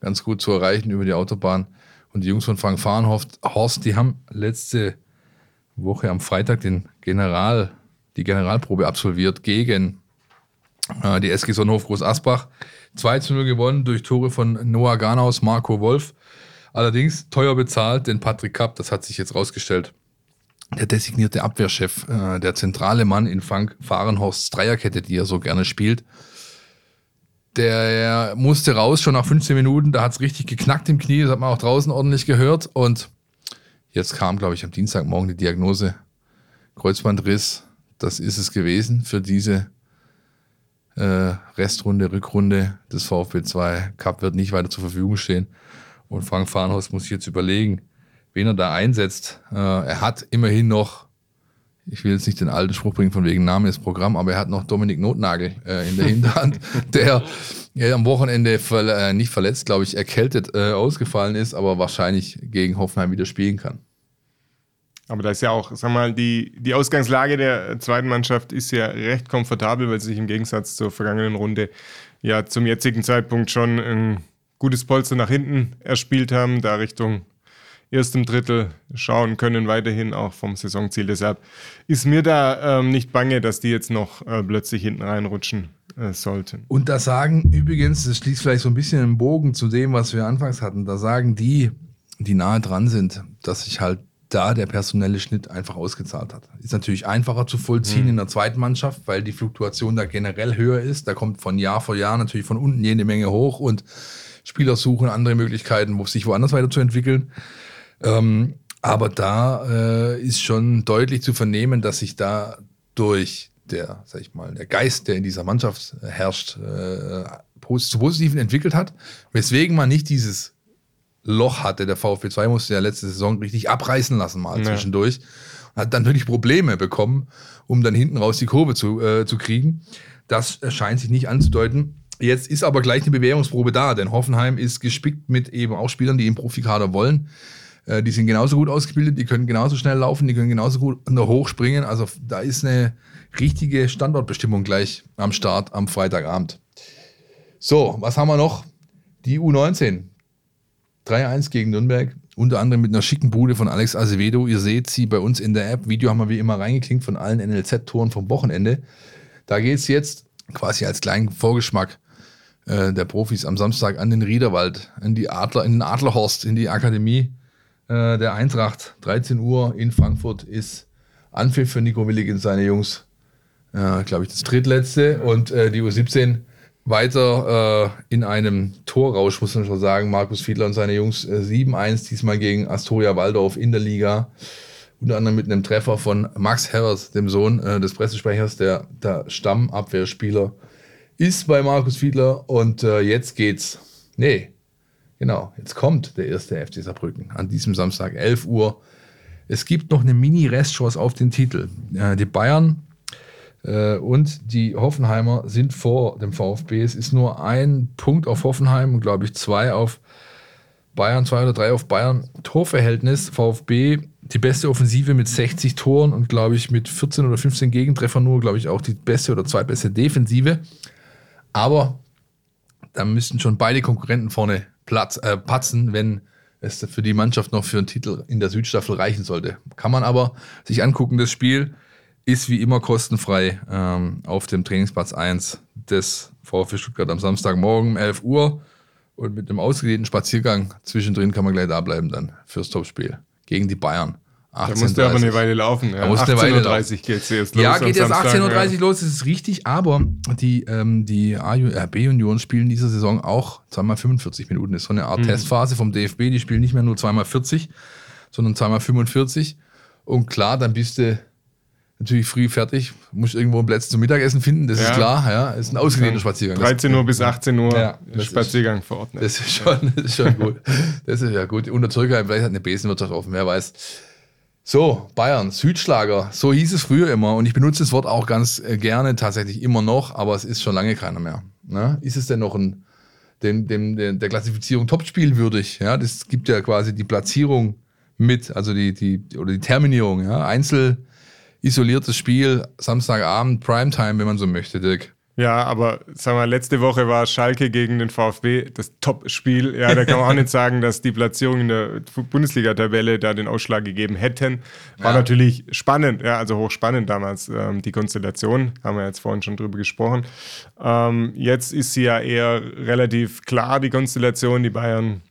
ganz gut zu erreichen über die Autobahn. Und die Jungs von Frank Fahrenhorst, Horst, die haben letzte Woche am Freitag den General, die Generalprobe absolviert gegen äh, die SG Sonnenhof Groß Asbach. 2 zu 0 gewonnen durch Tore von Noah Garnaus, Marco Wolf. Allerdings teuer bezahlt, denn Patrick Kapp, das hat sich jetzt rausgestellt, der designierte Abwehrchef, äh, der zentrale Mann in Frank Fahrenhorsts Dreierkette, die er so gerne spielt, der musste raus schon nach 15 Minuten. Da hat es richtig geknackt im Knie. Das hat man auch draußen ordentlich gehört. Und jetzt kam, glaube ich, am Dienstagmorgen die Diagnose: Kreuzbandriss. Das ist es gewesen für diese äh, Restrunde, Rückrunde des VfB 2. Cup wird nicht weiter zur Verfügung stehen. Und Frank Farnhaus muss sich jetzt überlegen, wen er da einsetzt. Äh, er hat immerhin noch ich will jetzt nicht den alten Spruch bringen von wegen Name ist Programm, aber er hat noch Dominik Notnagel äh, in der Hinterhand, der ja, am Wochenende verle äh, nicht verletzt, glaube ich, erkältet äh, ausgefallen ist, aber wahrscheinlich gegen Hoffenheim wieder spielen kann. Aber da ist ja auch, sag mal, die, die Ausgangslage der zweiten Mannschaft ist ja recht komfortabel, weil sie sich im Gegensatz zur vergangenen Runde ja zum jetzigen Zeitpunkt schon ein gutes Polster nach hinten erspielt haben, da Richtung erstem Drittel schauen können, weiterhin auch vom Saisonziel. Deshalb ist mir da ähm, nicht bange, dass die jetzt noch äh, plötzlich hinten reinrutschen äh, sollten. Und da sagen übrigens, das schließt vielleicht so ein bisschen den Bogen zu dem, was wir anfangs hatten, da sagen die, die nahe dran sind, dass sich halt da der personelle Schnitt einfach ausgezahlt hat. Ist natürlich einfacher zu vollziehen mhm. in der zweiten Mannschaft, weil die Fluktuation da generell höher ist. Da kommt von Jahr vor Jahr natürlich von unten jede Menge hoch und Spieler suchen andere Möglichkeiten, sich woanders weiterzuentwickeln. Ähm, aber da äh, ist schon deutlich zu vernehmen, dass sich da durch der, sag ich mal, der Geist, der in dieser Mannschaft herrscht, äh, zu Positiven entwickelt hat, weswegen man nicht dieses Loch hatte. Der VfB 2 musste ja letzte Saison richtig abreißen lassen mal ja. zwischendurch. Hat dann wirklich Probleme bekommen, um dann hinten raus die Kurve zu, äh, zu kriegen. Das scheint sich nicht anzudeuten. Jetzt ist aber gleich eine Bewährungsprobe da, denn Hoffenheim ist gespickt mit eben auch Spielern, die im Profikader wollen. Äh, die sind genauso gut ausgebildet, die können genauso schnell laufen, die können genauso gut noch hochspringen. Also da ist eine richtige Standortbestimmung gleich am Start am Freitagabend. So, was haben wir noch? Die U19. 3-1 gegen Nürnberg. Unter anderem mit einer schicken Bude von Alex Azevedo. Ihr seht sie bei uns in der App. Video haben wir wie immer reingeklinkt von allen NLZ-Toren vom Wochenende. Da geht es jetzt quasi als kleinen Vorgeschmack äh, der Profis am Samstag an den Riederwald, in die Adler, in den Adlerhorst, in die Akademie äh, der Eintracht. 13 Uhr in Frankfurt ist Anpfiff für Nico Willig und seine Jungs. Äh, Glaube ich, das drittletzte. Und äh, die U17 weiter äh, in einem Torrausch, muss man schon sagen. Markus Fiedler und seine Jungs äh, 7-1, diesmal gegen Astoria Waldorf in der Liga. Unter anderem mit einem Treffer von Max Herrers, dem Sohn äh, des Pressesprechers, der, der Stammabwehrspieler ist bei Markus Fiedler. Und äh, jetzt geht's. Nee, genau, jetzt kommt der erste FC Saarbrücken an diesem Samstag, 11 Uhr. Es gibt noch eine Mini-Restchance auf den Titel. Äh, die Bayern äh, und die Hoffenheimer sind vor dem VfB. Es ist nur ein Punkt auf Hoffenheim und glaube ich zwei auf Bayern, zwei oder drei auf Bayern. Torverhältnis VfB, die beste Offensive mit 60 Toren und glaube ich mit 14 oder 15 Gegentreffern nur, glaube ich auch die beste oder zweitbeste Defensive. Aber da müssten schon beide Konkurrenten vorne Platz, äh, patzen, wenn es für die Mannschaft noch für einen Titel in der Südstaffel reichen sollte. Kann man aber sich angucken, das Spiel ist wie immer kostenfrei ähm, auf dem Trainingsplatz 1 des VfB Stuttgart am Samstagmorgen um 11 Uhr. Und mit einem ausgedehnten Spaziergang zwischendrin kann man gleich da bleiben dann fürs Topspiel gegen die Bayern. 18, da musste aber eine Weile laufen. Ja. 18.30 Uhr geht es jetzt los. Ja, geht jetzt 18.30 Uhr ja. los, das ist richtig, aber die, ähm, die B-Union spielen diese Saison auch zweimal 45 Minuten. Das ist so eine Art mhm. Testphase vom DFB, die spielen nicht mehr nur zweimal 40, sondern zweimal 45. Und klar, dann bist du natürlich früh fertig, muss irgendwo einen Platz zum Mittagessen finden, das ja. ist klar, ja, ist ein ausgedehnter Spaziergang. 13 Uhr bis 18 Uhr ja, Spaziergang vor Ort. Das ist schon, das ist schon gut. Das ist ja gut. Unter Zürcher vielleicht hat eine Besenwirtschaft offen, wer weiß. So, Bayern, Südschlager, so hieß es früher immer und ich benutze das Wort auch ganz äh, gerne, tatsächlich immer noch, aber es ist schon lange keiner mehr. Ne? Ist es denn noch ein, dem, dem, der Klassifizierung Topspiel würdig? Ja, das gibt ja quasi die Platzierung mit, also die, die, oder die Terminierung, ja, Einzel, isoliertes Spiel, Samstagabend, Primetime, wenn man so möchte, Dirk. Ja, aber sagen wir, letzte Woche war Schalke gegen den VfB das Top-Spiel. Ja, da kann man auch nicht sagen, dass die Platzierung in der Bundesliga-Tabelle da den Ausschlag gegeben hätten. War ja. natürlich spannend, ja, also hochspannend damals, ähm, die Konstellation. Haben wir jetzt vorhin schon drüber gesprochen. Ähm, jetzt ist sie ja eher relativ klar, die Konstellation. Die Bayern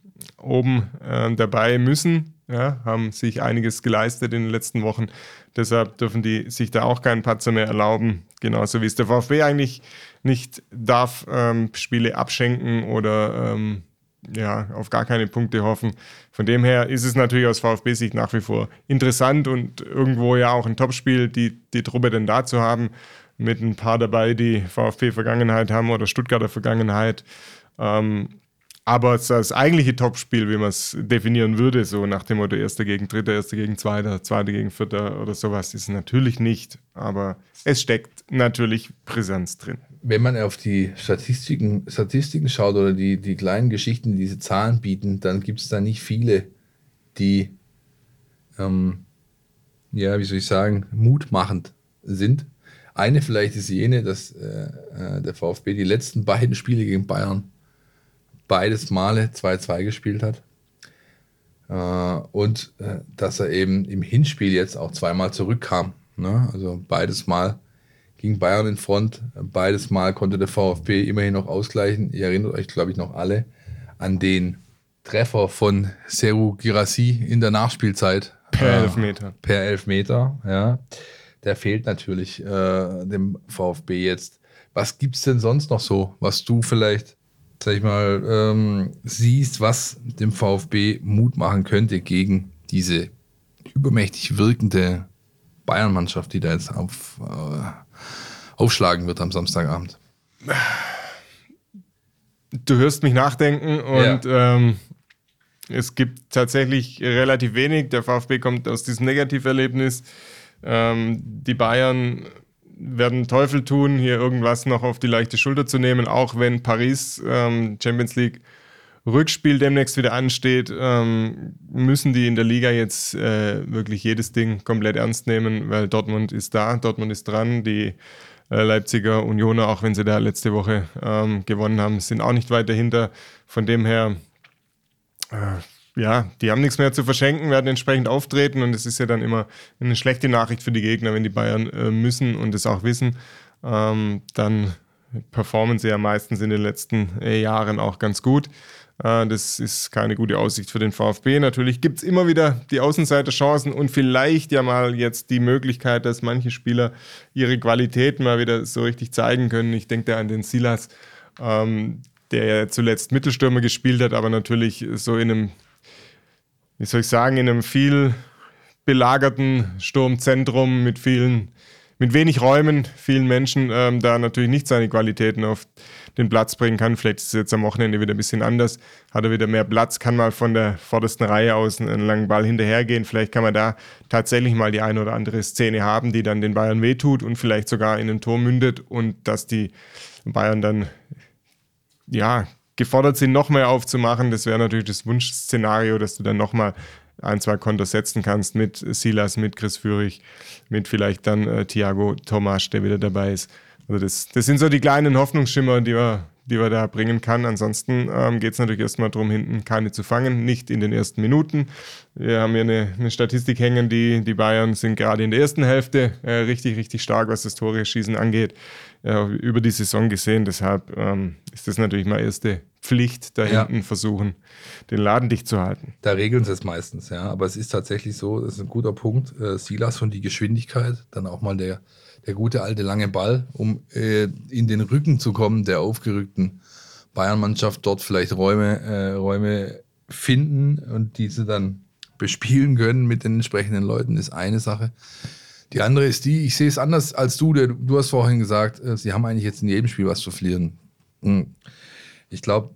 oben äh, dabei müssen, ja, haben sich einiges geleistet in den letzten Wochen. Deshalb dürfen die sich da auch keinen Patzer mehr erlauben. Genauso wie es der VfB eigentlich nicht darf, ähm, Spiele abschenken oder ähm, ja, auf gar keine Punkte hoffen. Von dem her ist es natürlich aus VfB-Sicht nach wie vor interessant und irgendwo ja auch ein Topspiel, die, die Truppe denn da zu haben, mit ein paar dabei, die VfB-Vergangenheit haben oder Stuttgarter Vergangenheit. Ähm, aber das eigentliche Topspiel, wie man es definieren würde, so nach dem Motto Erster gegen Dritter, Erster gegen Zweiter, Zweiter gegen Vierter oder sowas, ist natürlich nicht. Aber es steckt natürlich Präsenz drin. Wenn man auf die Statistiken, Statistiken schaut oder die, die kleinen Geschichten, die diese Zahlen bieten, dann gibt es da nicht viele, die, ähm, ja, wie soll ich sagen, mutmachend sind. Eine vielleicht ist jene, dass äh, äh der VfB die letzten beiden Spiele gegen Bayern beides Male 2-2 gespielt hat. Äh, und äh, dass er eben im Hinspiel jetzt auch zweimal zurückkam. Ne? Also beides Mal ging Bayern in Front, beides Mal konnte der VfB immerhin noch ausgleichen. Ihr erinnert euch, glaube ich, noch alle an den Treffer von Seru Girassi in der Nachspielzeit. Per äh, Elfmeter. Per Elfmeter, ja. Der fehlt natürlich äh, dem VfB jetzt. Was gibt es denn sonst noch so, was du vielleicht sag ich mal, ähm, siehst, was dem VfB Mut machen könnte gegen diese übermächtig wirkende Bayern-Mannschaft, die da jetzt auf, äh, aufschlagen wird am Samstagabend. Du hörst mich nachdenken und ja. ähm, es gibt tatsächlich relativ wenig. Der VfB kommt aus diesem Negativerlebnis. Ähm, die Bayern werden Teufel tun, hier irgendwas noch auf die leichte Schulter zu nehmen, auch wenn Paris ähm, Champions League Rückspiel demnächst wieder ansteht, ähm, müssen die in der Liga jetzt äh, wirklich jedes Ding komplett ernst nehmen, weil Dortmund ist da, Dortmund ist dran, die äh, Leipziger Unioner, auch wenn sie da letzte Woche ähm, gewonnen haben, sind auch nicht weit dahinter. Von dem her äh, ja, die haben nichts mehr zu verschenken, werden entsprechend auftreten und es ist ja dann immer eine schlechte Nachricht für die Gegner, wenn die Bayern äh, müssen und es auch wissen, ähm, dann performen sie ja meistens in den letzten äh, Jahren auch ganz gut. Äh, das ist keine gute Aussicht für den VfB. Natürlich gibt es immer wieder die Außenseiterchancen und vielleicht ja mal jetzt die Möglichkeit, dass manche Spieler ihre Qualität mal wieder so richtig zeigen können. Ich denke da an den Silas, ähm, der ja zuletzt Mittelstürmer gespielt hat, aber natürlich so in einem wie soll ich sagen, in einem viel belagerten Sturmzentrum mit vielen, mit wenig Räumen, vielen Menschen, ähm, da natürlich nicht seine Qualitäten auf den Platz bringen kann. Vielleicht ist es jetzt am Wochenende wieder ein bisschen anders, hat er wieder mehr Platz, kann mal von der vordersten Reihe aus einen langen Ball hinterhergehen. Vielleicht kann man da tatsächlich mal die eine oder andere Szene haben, die dann den Bayern wehtut und vielleicht sogar in ein Tor mündet und dass die Bayern dann ja gefordert sind, noch mehr aufzumachen. Das wäre natürlich das Wunschszenario, dass du dann nochmal ein, zwei Kontos setzen kannst mit Silas, mit Chris Führig, mit vielleicht dann äh, Thiago Tomasch, der wieder dabei ist. Also das, das sind so die kleinen Hoffnungsschimmer, die wir, die wir da bringen kann. Ansonsten ähm, geht es natürlich erstmal darum, hinten keine zu fangen, nicht in den ersten Minuten. Wir haben hier eine, eine Statistik hängen, die, die Bayern sind gerade in der ersten Hälfte äh, richtig, richtig stark, was das Tore schießen angeht äh, über die Saison gesehen. Deshalb ähm, ist das natürlich mal erste Pflicht, da ja. hinten versuchen, den Laden dicht zu halten. Da regeln sie es meistens, ja. Aber es ist tatsächlich so, das ist ein guter Punkt. Äh, Silas und die Geschwindigkeit, dann auch mal der, der gute alte lange Ball, um äh, in den Rücken zu kommen der aufgerückten Bayern-Mannschaft, dort vielleicht Räume, äh, Räume finden und diese dann bespielen können mit den entsprechenden Leuten, ist eine Sache. Die andere ist die, ich sehe es anders als du, der, du hast vorhin gesagt, äh, sie haben eigentlich jetzt in jedem Spiel was zu verlieren. Hm. Ich glaube,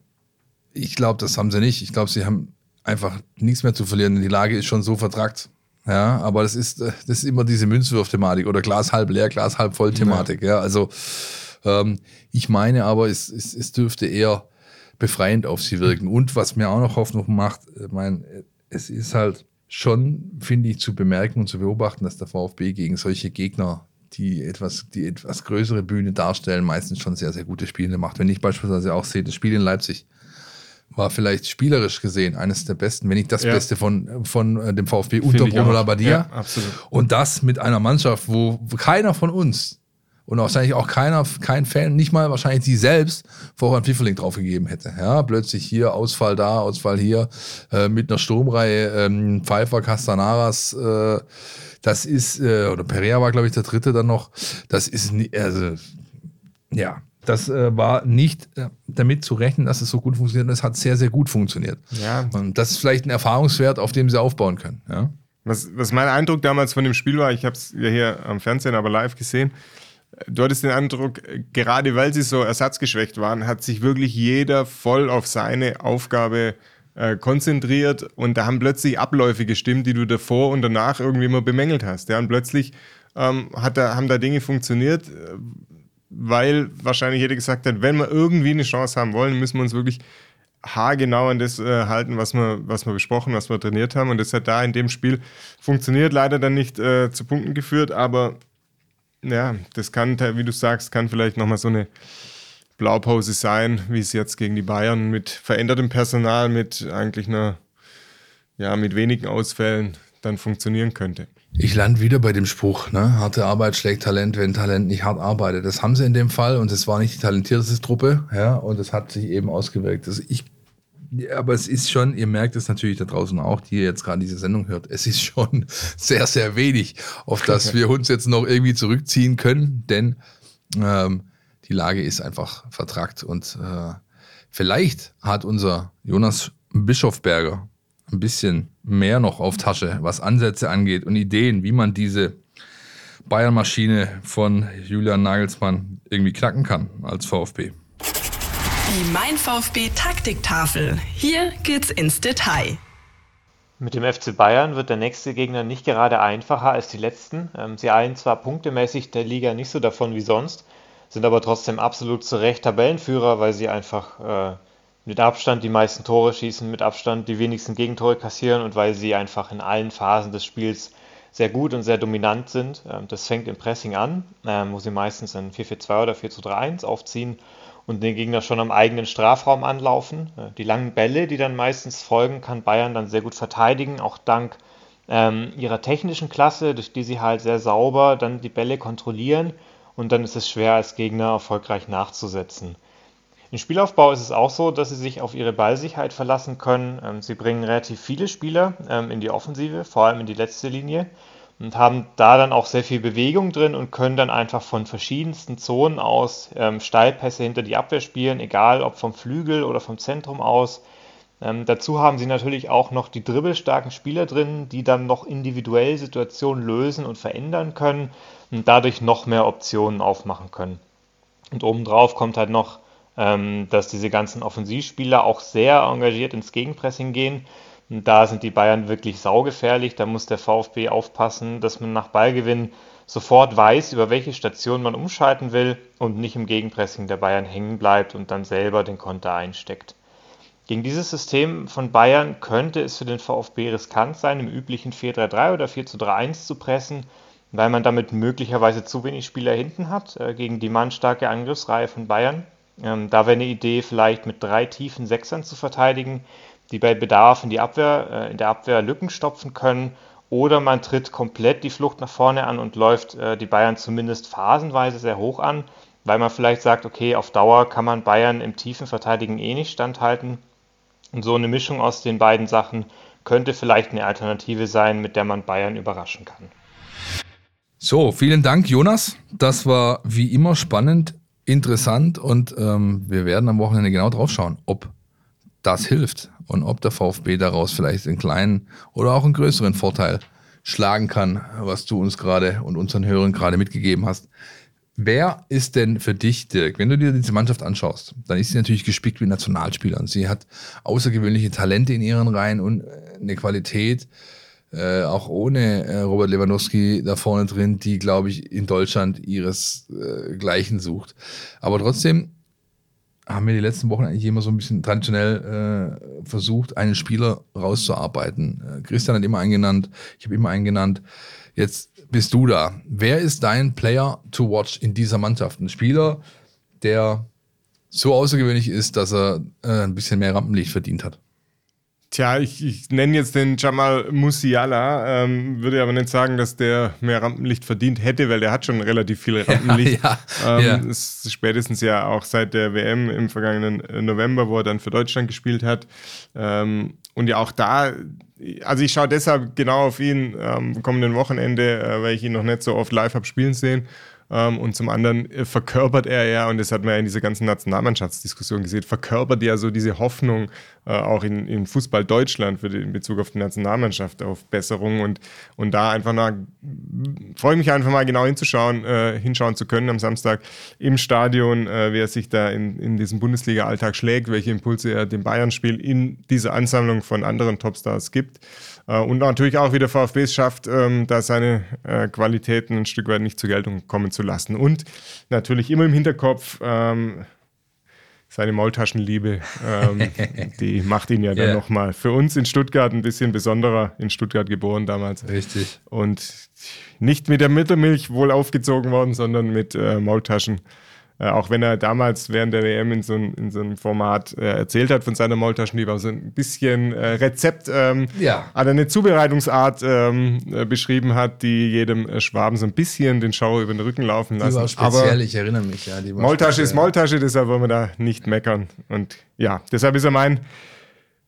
ich glaube, das haben sie nicht. Ich glaube, sie haben einfach nichts mehr zu verlieren. Die Lage ist schon so vertrackt. Ja, aber das ist, äh, das ist immer diese Münzwurf-Thematik oder Glas halb leer, Glas halb voll Thematik. Ja, ja also ähm, ich meine aber, es, es, es dürfte eher befreiend auf sie wirken. Und was mir auch noch Hoffnung macht, ich meine, es ist halt, schon, finde ich, zu bemerken und zu beobachten, dass der VfB gegen solche Gegner, die etwas, die etwas größere Bühne darstellen, meistens schon sehr, sehr gute Spiele macht. Wenn ich beispielsweise auch sehe, das Spiel in Leipzig war vielleicht spielerisch gesehen eines der besten, wenn nicht das ja. Beste von, von äh, dem VfB unter Bruno Labbadia. Ja, und das mit einer Mannschaft, wo keiner von uns und wahrscheinlich auch keiner, kein Fan, nicht mal wahrscheinlich sie selbst, vorher einen Pfifferling draufgegeben hätte. Ja, plötzlich hier Ausfall da, Ausfall hier, äh, mit einer Sturmreihe, ähm, Pfeiffer, Castanaras, äh, das ist, äh, oder Perea war, glaube ich, der dritte dann noch. Das ist, also, ja, das äh, war nicht äh, damit zu rechnen, dass es so gut funktioniert. Und es hat sehr, sehr gut funktioniert. Ja. Und das ist vielleicht ein Erfahrungswert, auf dem sie aufbauen können. Ja. Was, was mein Eindruck damals von dem Spiel war, ich habe es ja hier am Fernsehen aber live gesehen, du hattest den Eindruck, gerade weil sie so ersatzgeschwächt waren, hat sich wirklich jeder voll auf seine Aufgabe äh, konzentriert und da haben plötzlich Abläufe gestimmt, die du davor und danach irgendwie immer bemängelt hast. Ja? Und plötzlich ähm, hat da, haben da Dinge funktioniert, äh, weil wahrscheinlich jeder gesagt hat, wenn wir irgendwie eine Chance haben wollen, müssen wir uns wirklich haargenau an das äh, halten, was wir, was wir besprochen, was wir trainiert haben. Und das hat da in dem Spiel funktioniert, leider dann nicht äh, zu Punkten geführt, aber ja, das kann, wie du sagst, kann vielleicht nochmal so eine Blaupause sein, wie es jetzt gegen die Bayern mit verändertem Personal, mit eigentlich einer, ja, mit wenigen Ausfällen dann funktionieren könnte. Ich lande wieder bei dem Spruch, ne? harte Arbeit schlägt Talent, wenn Talent nicht hart arbeitet. Das haben sie in dem Fall und es war nicht die talentierteste Truppe, ja, und es hat sich eben ausgewirkt. Also ich, aber es ist schon, ihr merkt es natürlich da draußen auch, die ihr jetzt gerade diese Sendung hört, es ist schon sehr, sehr wenig, auf das wir uns jetzt noch irgendwie zurückziehen können, denn ähm, die Lage ist einfach vertrackt und äh, vielleicht hat unser Jonas Bischofberger ein bisschen mehr noch auf Tasche, was Ansätze angeht und Ideen, wie man diese Bayern-Maschine von Julian Nagelsmann irgendwie knacken kann als VfB. Die Mein VfB Taktiktafel. Hier geht's ins Detail. Mit dem FC Bayern wird der nächste Gegner nicht gerade einfacher als die letzten. Ähm, sie eilen zwar punktemäßig der Liga nicht so davon wie sonst, sind aber trotzdem absolut zu Recht Tabellenführer, weil sie einfach äh, mit Abstand die meisten Tore schießen, mit Abstand die wenigsten Gegentore kassieren und weil sie einfach in allen Phasen des Spiels sehr gut und sehr dominant sind. Ähm, das fängt im Pressing an, ähm, wo sie meistens ein 4-4-2 oder 4-3-1 aufziehen und den Gegner schon am eigenen Strafraum anlaufen. Äh, die langen Bälle, die dann meistens folgen, kann Bayern dann sehr gut verteidigen, auch dank ähm, ihrer technischen Klasse, durch die sie halt sehr sauber dann die Bälle kontrollieren und dann ist es schwer als Gegner erfolgreich nachzusetzen. Im Spielaufbau ist es auch so, dass sie sich auf ihre Ballsicherheit verlassen können. Ähm, sie bringen relativ viele Spieler ähm, in die Offensive, vor allem in die letzte Linie und haben da dann auch sehr viel Bewegung drin und können dann einfach von verschiedensten Zonen aus ähm, Steilpässe hinter die Abwehr spielen, egal ob vom Flügel oder vom Zentrum aus. Ähm, dazu haben sie natürlich auch noch die dribbelstarken Spieler drin, die dann noch individuell Situationen lösen und verändern können und dadurch noch mehr Optionen aufmachen können. Und obendrauf kommt halt noch ähm, dass diese ganzen Offensivspieler auch sehr engagiert ins Gegenpressing gehen. Und da sind die Bayern wirklich saugefährlich. Da muss der VfB aufpassen, dass man nach Ballgewinn sofort weiß, über welche Station man umschalten will und nicht im Gegenpressing der Bayern hängen bleibt und dann selber den Konter einsteckt. Gegen dieses System von Bayern könnte es für den VfB riskant sein, im üblichen 4-3-3 oder 4-3-1 zu pressen, weil man damit möglicherweise zu wenig Spieler hinten hat äh, gegen die mannstarke Angriffsreihe von Bayern. Ähm, da wäre eine Idee, vielleicht mit drei tiefen Sechsern zu verteidigen, die bei Bedarf in, die Abwehr, äh, in der Abwehr Lücken stopfen können. Oder man tritt komplett die Flucht nach vorne an und läuft äh, die Bayern zumindest phasenweise sehr hoch an, weil man vielleicht sagt, okay, auf Dauer kann man Bayern im tiefen Verteidigen eh nicht standhalten. Und so eine Mischung aus den beiden Sachen könnte vielleicht eine Alternative sein, mit der man Bayern überraschen kann. So, vielen Dank, Jonas. Das war wie immer spannend interessant und ähm, wir werden am Wochenende genau drauf schauen, ob das hilft und ob der VfB daraus vielleicht einen kleinen oder auch einen größeren Vorteil schlagen kann, was du uns gerade und unseren Hörern gerade mitgegeben hast. Wer ist denn für dich, Dirk, wenn du dir diese Mannschaft anschaust, dann ist sie natürlich gespickt mit Nationalspielern. Sie hat außergewöhnliche Talente in ihren Reihen und eine Qualität, äh, auch ohne äh, Robert Lewandowski da vorne drin, die, glaube ich, in Deutschland ihresgleichen äh, sucht. Aber trotzdem haben wir die letzten Wochen eigentlich immer so ein bisschen traditionell äh, versucht, einen Spieler rauszuarbeiten. Äh, Christian hat immer einen genannt, ich habe immer einen genannt. Jetzt bist du da. Wer ist dein Player to watch in dieser Mannschaft? Ein Spieler, der so außergewöhnlich ist, dass er äh, ein bisschen mehr Rampenlicht verdient hat. Tja, ich, ich nenne jetzt den Jamal Musiala, ähm, würde aber nicht sagen, dass der mehr Rampenlicht verdient hätte, weil der hat schon relativ viel Rampenlicht. Ja, ja, ähm, ja. Ist spätestens ja auch seit der WM im vergangenen äh, November, wo er dann für Deutschland gespielt hat. Ähm, und ja auch da, also ich schaue deshalb genau auf ihn am kommenden Wochenende, äh, weil ich ihn noch nicht so oft live habe spielen sehen. Ähm, und zum anderen äh, verkörpert er ja, und das hat man ja in dieser ganzen Nationalmannschaftsdiskussion gesehen, verkörpert ja so diese Hoffnung äh, auch in, in Fußball Deutschland die, in Bezug auf die Nationalmannschaft auf Besserung und, und da einfach mal, freue mich einfach mal genau hinzuschauen, äh, hinschauen zu können am Samstag im Stadion, äh, wie er sich da in, in diesem Bundesliga-Alltag schlägt, welche Impulse er dem Bayern-Spiel in dieser Ansammlung von anderen Topstars gibt. Äh, und natürlich auch, wie der VfB es schafft, ähm, da seine äh, Qualitäten ein Stück weit nicht zur Geltung kommen zu lassen. Und natürlich immer im Hinterkopf, ähm, seine Maultaschenliebe, ähm, die macht ihn ja dann yeah. nochmal für uns in Stuttgart ein bisschen besonderer, in Stuttgart geboren damals. Richtig. Und nicht mit der Muttermilch wohl aufgezogen worden, sondern mit äh, Maultaschen. Äh, auch wenn er damals während der WM in so, in so einem Format äh, erzählt hat von seiner Maultaschenliebe, so ein bisschen äh, Rezept, ähm, ja. also eine Zubereitungsart ähm, äh, beschrieben hat, die jedem äh, Schwaben so ein bisschen den Schauer über den Rücken laufen lassen. Die war speziell, Aber ich erinnere mich, ja. Maultasche speziell. ist Maultasche, deshalb wollen wir da nicht meckern. Und ja, deshalb ist er mein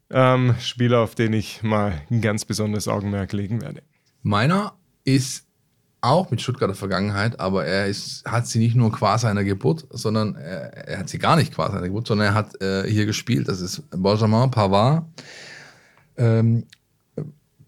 ähm, Spieler, auf den ich mal ein ganz besonderes Augenmerk legen werde. Meiner ist auch mit Stuttgarter Vergangenheit, aber er ist, hat sie nicht nur qua seiner Geburt, sondern er, er hat sie gar nicht qua seiner Geburt, sondern er hat äh, hier gespielt. Das ist Benjamin Pavard. Ähm,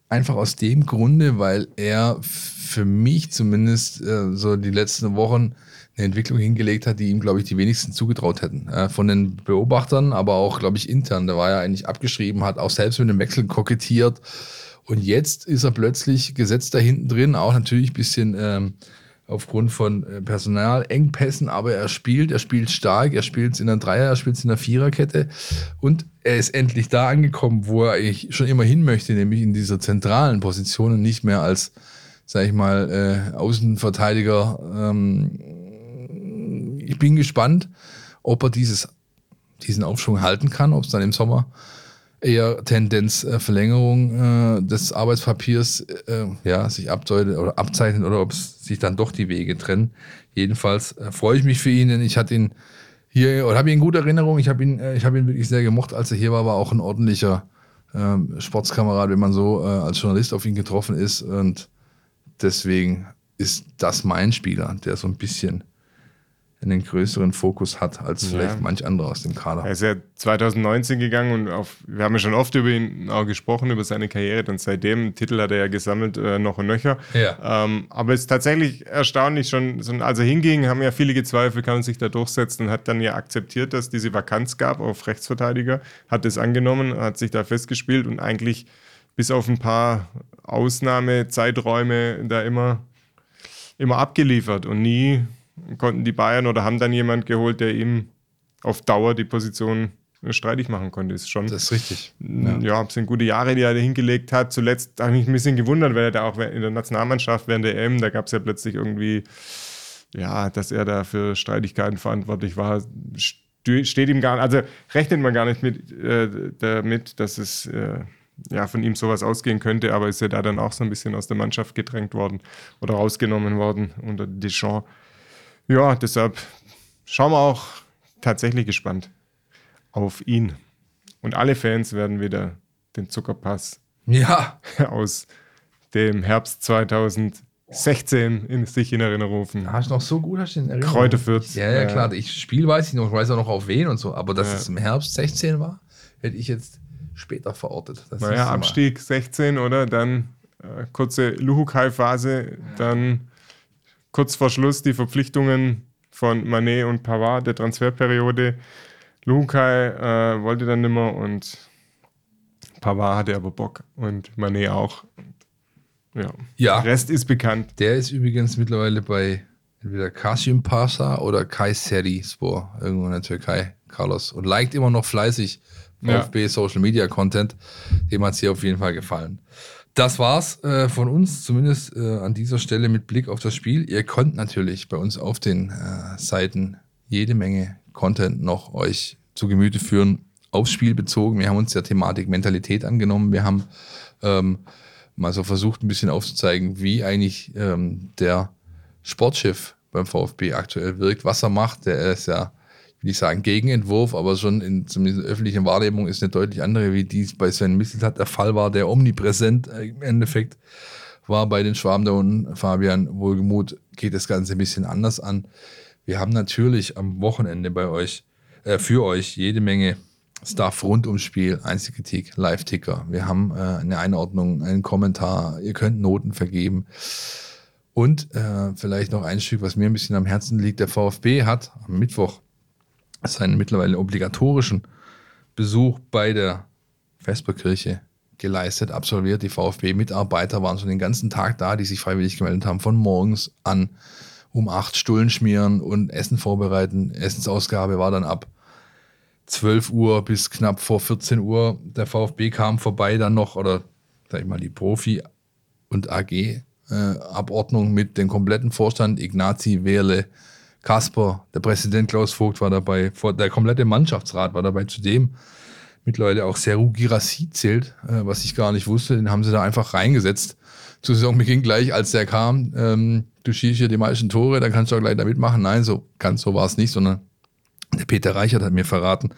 einfach aus dem Grunde, weil er für mich zumindest äh, so die letzten Wochen eine Entwicklung hingelegt hat, die ihm, glaube ich, die wenigsten zugetraut hätten. Äh, von den Beobachtern, aber auch, glaube ich, intern. Der war ja eigentlich abgeschrieben, hat auch selbst mit dem Wechsel kokettiert und jetzt ist er plötzlich gesetzt da hinten drin, auch natürlich ein bisschen ähm, aufgrund von äh, Personalengpässen, aber er spielt, er spielt stark, er spielt in der Dreier, er spielt in der Viererkette und er ist endlich da angekommen, wo er eigentlich schon immer hin möchte, nämlich in dieser zentralen Position und nicht mehr als, sag ich mal, äh, Außenverteidiger. Ähm, ich bin gespannt, ob er dieses, diesen Aufschwung halten kann, ob es dann im Sommer eher Tendenz äh, Verlängerung äh, des Arbeitspapiers äh, ja, sich abdeutet oder abzeichnet oder ob sich dann doch die Wege trennen. Jedenfalls äh, freue ich mich für ihn, denn ich hatte ihn hier oder habe ihn in guter Erinnerung. Ich habe ihn, äh, ich habe ihn wirklich sehr gemocht, als er hier war, war auch ein ordentlicher ähm, Sportskamerad, wenn man so äh, als Journalist auf ihn getroffen ist. Und deswegen ist das mein Spieler, der so ein bisschen einen größeren Fokus hat als vielleicht manch anderer aus dem Kader. Er ist ja 2019 gegangen und auf, wir haben ja schon oft über ihn auch gesprochen, über seine Karriere. Und seitdem, Titel hat er ja gesammelt, äh, noch und nöcher. Ja. Ähm, aber es ist tatsächlich erstaunlich, schon, als er hinging, haben ja viele gezweifelt, kann er sich da durchsetzen und hat dann ja akzeptiert, dass diese Vakanz gab auf Rechtsverteidiger, hat es angenommen, hat sich da festgespielt und eigentlich bis auf ein paar Ausnahmezeiträume da immer, immer abgeliefert und nie konnten die Bayern oder haben dann jemand geholt, der ihm auf Dauer die Position streitig machen konnte. Ist schon, das ist richtig. Ja, ja sind gute Jahre, die er da hingelegt hat. Zuletzt habe ich mich ein bisschen gewundert, weil er da auch in der Nationalmannschaft während der EM, da gab es ja plötzlich irgendwie, ja, dass er da für Streitigkeiten verantwortlich war, steht ihm gar nicht, also rechnet man gar nicht mit, äh, damit, dass es äh, ja, von ihm sowas ausgehen könnte, aber ist er da dann auch so ein bisschen aus der Mannschaft gedrängt worden oder rausgenommen worden unter Deschamps ja, deshalb schauen wir auch tatsächlich gespannt auf ihn. Und alle Fans werden wieder den Zuckerpass ja. aus dem Herbst 2016 in sich in Erinnerung rufen. Hast du noch so gut hast du in Erinnerung? Kräuter Fürth. Ja, ja, klar. Ich Spiel weiß ich noch, ich weiß auch noch auf wen und so, aber dass ja. es im Herbst 16 war, hätte ich jetzt später verortet. Das naja, Abstieg 16, oder? Dann äh, kurze Luhukai-Phase, dann kurz vor Schluss die Verpflichtungen von Manet und Pavard der Transferperiode. Lukai äh, wollte dann nimmer und Pavard hatte aber Bock und Manet auch. Ja. ja. Der Rest ist bekannt. Der ist übrigens mittlerweile bei entweder Kasim Pasha oder Kayseri Spor, irgendwo in der Türkei, Carlos. Und liked immer noch fleißig VfB ja. Social Media Content. Dem hat es hier auf jeden Fall gefallen. Das war's äh, von uns, zumindest äh, an dieser Stelle mit Blick auf das Spiel. Ihr könnt natürlich bei uns auf den äh, Seiten jede Menge Content noch euch zu Gemüte führen, aufs Spiel bezogen. Wir haben uns der Thematik Mentalität angenommen. Wir haben ähm, mal so versucht, ein bisschen aufzuzeigen, wie eigentlich ähm, der Sportchef beim VfB aktuell wirkt, was er macht. Der ist ja will ich sagen, Gegenentwurf, aber schon in zumindest in öffentlichen Wahrnehmung ist eine deutlich andere, wie dies bei Sven Misseltat der Fall war, der omnipräsent äh, im Endeffekt war bei den Schwaben da unten. Fabian, wohlgemut, geht das Ganze ein bisschen anders an. Wir haben natürlich am Wochenende bei euch, äh, für euch jede Menge Stuff rund ums Spiel, Einzelkritik, Live-Ticker. Wir haben äh, eine Einordnung, einen Kommentar. Ihr könnt Noten vergeben. Und äh, vielleicht noch ein Stück, was mir ein bisschen am Herzen liegt. Der VfB hat am Mittwoch seinen mittlerweile obligatorischen Besuch bei der Vesperkirche geleistet, absolviert. Die VfB-Mitarbeiter waren schon den ganzen Tag da, die sich freiwillig gemeldet haben, von morgens an um acht Stullen schmieren und Essen vorbereiten. Essensausgabe war dann ab 12 Uhr bis knapp vor 14 Uhr. Der VfB kam vorbei dann noch, oder sag ich mal, die Profi- und AG-Abordnung äh, mit dem kompletten Vorstand, Ignazi, Wehrle, Kasper, der Präsident Klaus Vogt war dabei, der komplette Mannschaftsrat war dabei. Zudem mittlerweile auch Seru Girassi zählt, äh, was ich gar nicht wusste. Den haben sie da einfach reingesetzt. Zu Saisonbeginn gleich, als der kam, ähm, du schießt hier die meisten Tore, dann kannst du auch gleich da mitmachen. Nein, so ganz so war es nicht, sondern der Peter Reichert hat mir verraten,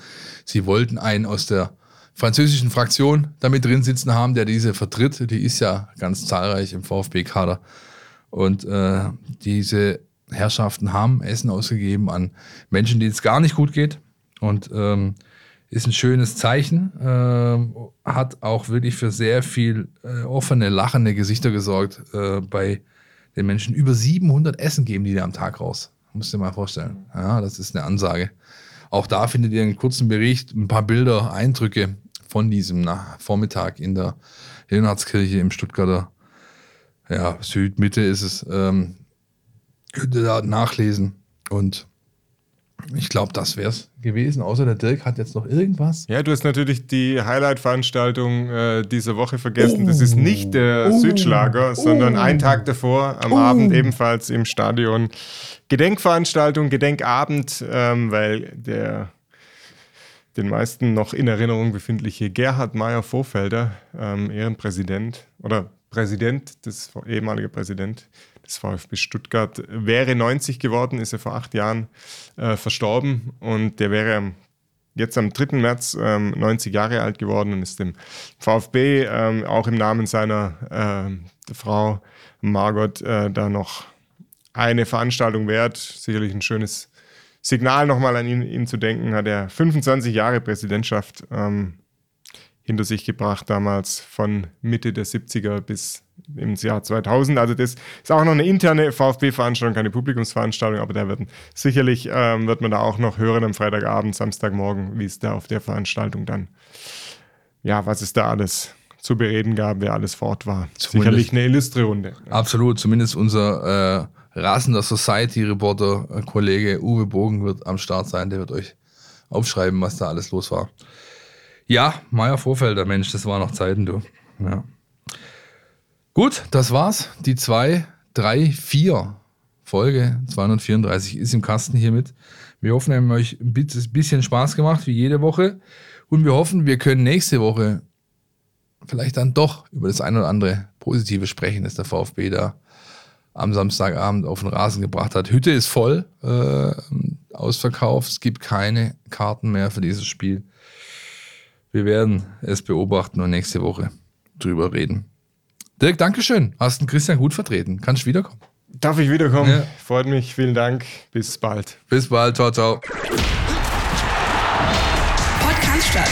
sie wollten einen aus der französischen Fraktion damit drin sitzen haben, der diese vertritt. Die ist ja ganz zahlreich im VfB-Kader. Und äh, diese Herrschaften haben Essen ausgegeben an Menschen, denen es gar nicht gut geht. Und ähm, ist ein schönes Zeichen. Äh, hat auch wirklich für sehr viel äh, offene, lachende Gesichter gesorgt äh, bei den Menschen. Über 700 Essen geben die da am Tag raus. Musst du dir mal vorstellen. Ja, das ist eine Ansage. Auch da findet ihr einen kurzen Bericht, ein paar Bilder, Eindrücke von diesem Vormittag in der Leonhardskirche im Stuttgarter ja, Südmitte ist es. Ähm, könnt ihr da nachlesen. Und ich glaube, das wäre es gewesen. Außer der Dirk hat jetzt noch irgendwas. Ja, du hast natürlich die Highlight-Veranstaltung äh, dieser Woche vergessen. Oh. Das ist nicht der oh. Südschlager, sondern oh. ein Tag davor am Abend ebenfalls im Stadion. Gedenkveranstaltung, Gedenkabend, ähm, weil der den meisten noch in Erinnerung befindliche Gerhard Meyer Vorfelder, ähm, Ehrenpräsident oder Präsident, das ehemalige Präsident des VfB Stuttgart, wäre 90 geworden, ist er vor acht Jahren äh, verstorben und der wäre jetzt am 3. März ähm, 90 Jahre alt geworden und ist dem VfB ähm, auch im Namen seiner äh, Frau Margot äh, da noch eine Veranstaltung wert. Sicherlich ein schönes Signal nochmal an ihn, ihn, zu denken. Hat er 25 Jahre Präsidentschaft ähm, hinter sich gebracht, damals von Mitte der 70er bis ins Jahr 2000. Also das ist auch noch eine interne VfB-Veranstaltung, keine Publikumsveranstaltung, aber da wird sicherlich ähm, wird man da auch noch hören am Freitagabend, Samstagmorgen, wie es da auf der Veranstaltung dann, ja, was es da alles zu bereden gab, wer alles fort war. Zumindest, sicherlich eine illustre Runde. Absolut, zumindest unser äh, rasender Society-Reporter, äh, Kollege Uwe Bogen wird am Start sein, der wird euch aufschreiben, was da alles los war. Ja, Meier Vorfelder, Mensch, das waren noch Zeiten, du. Ja. Gut, das war's. Die 2, 3, 4 Folge 234 ist im Kasten hiermit. Wir hoffen, wir haben euch ein bisschen Spaß gemacht, wie jede Woche. Und wir hoffen, wir können nächste Woche vielleicht dann doch über das ein oder andere Positive sprechen, das der VfB da am Samstagabend auf den Rasen gebracht hat. Hütte ist voll, äh, ausverkauft. Es gibt keine Karten mehr für dieses Spiel. Wir werden es beobachten und nächste Woche drüber reden. Dirk, Dankeschön. Hast den Christian gut vertreten. Kannst du wiederkommen? Darf ich wiederkommen? Ja. Freut mich. Vielen Dank. Bis bald. Bis bald. Ciao, ciao. Podcast statt.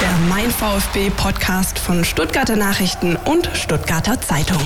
Der Mein VfB Podcast von Stuttgarter Nachrichten und Stuttgarter Zeitung.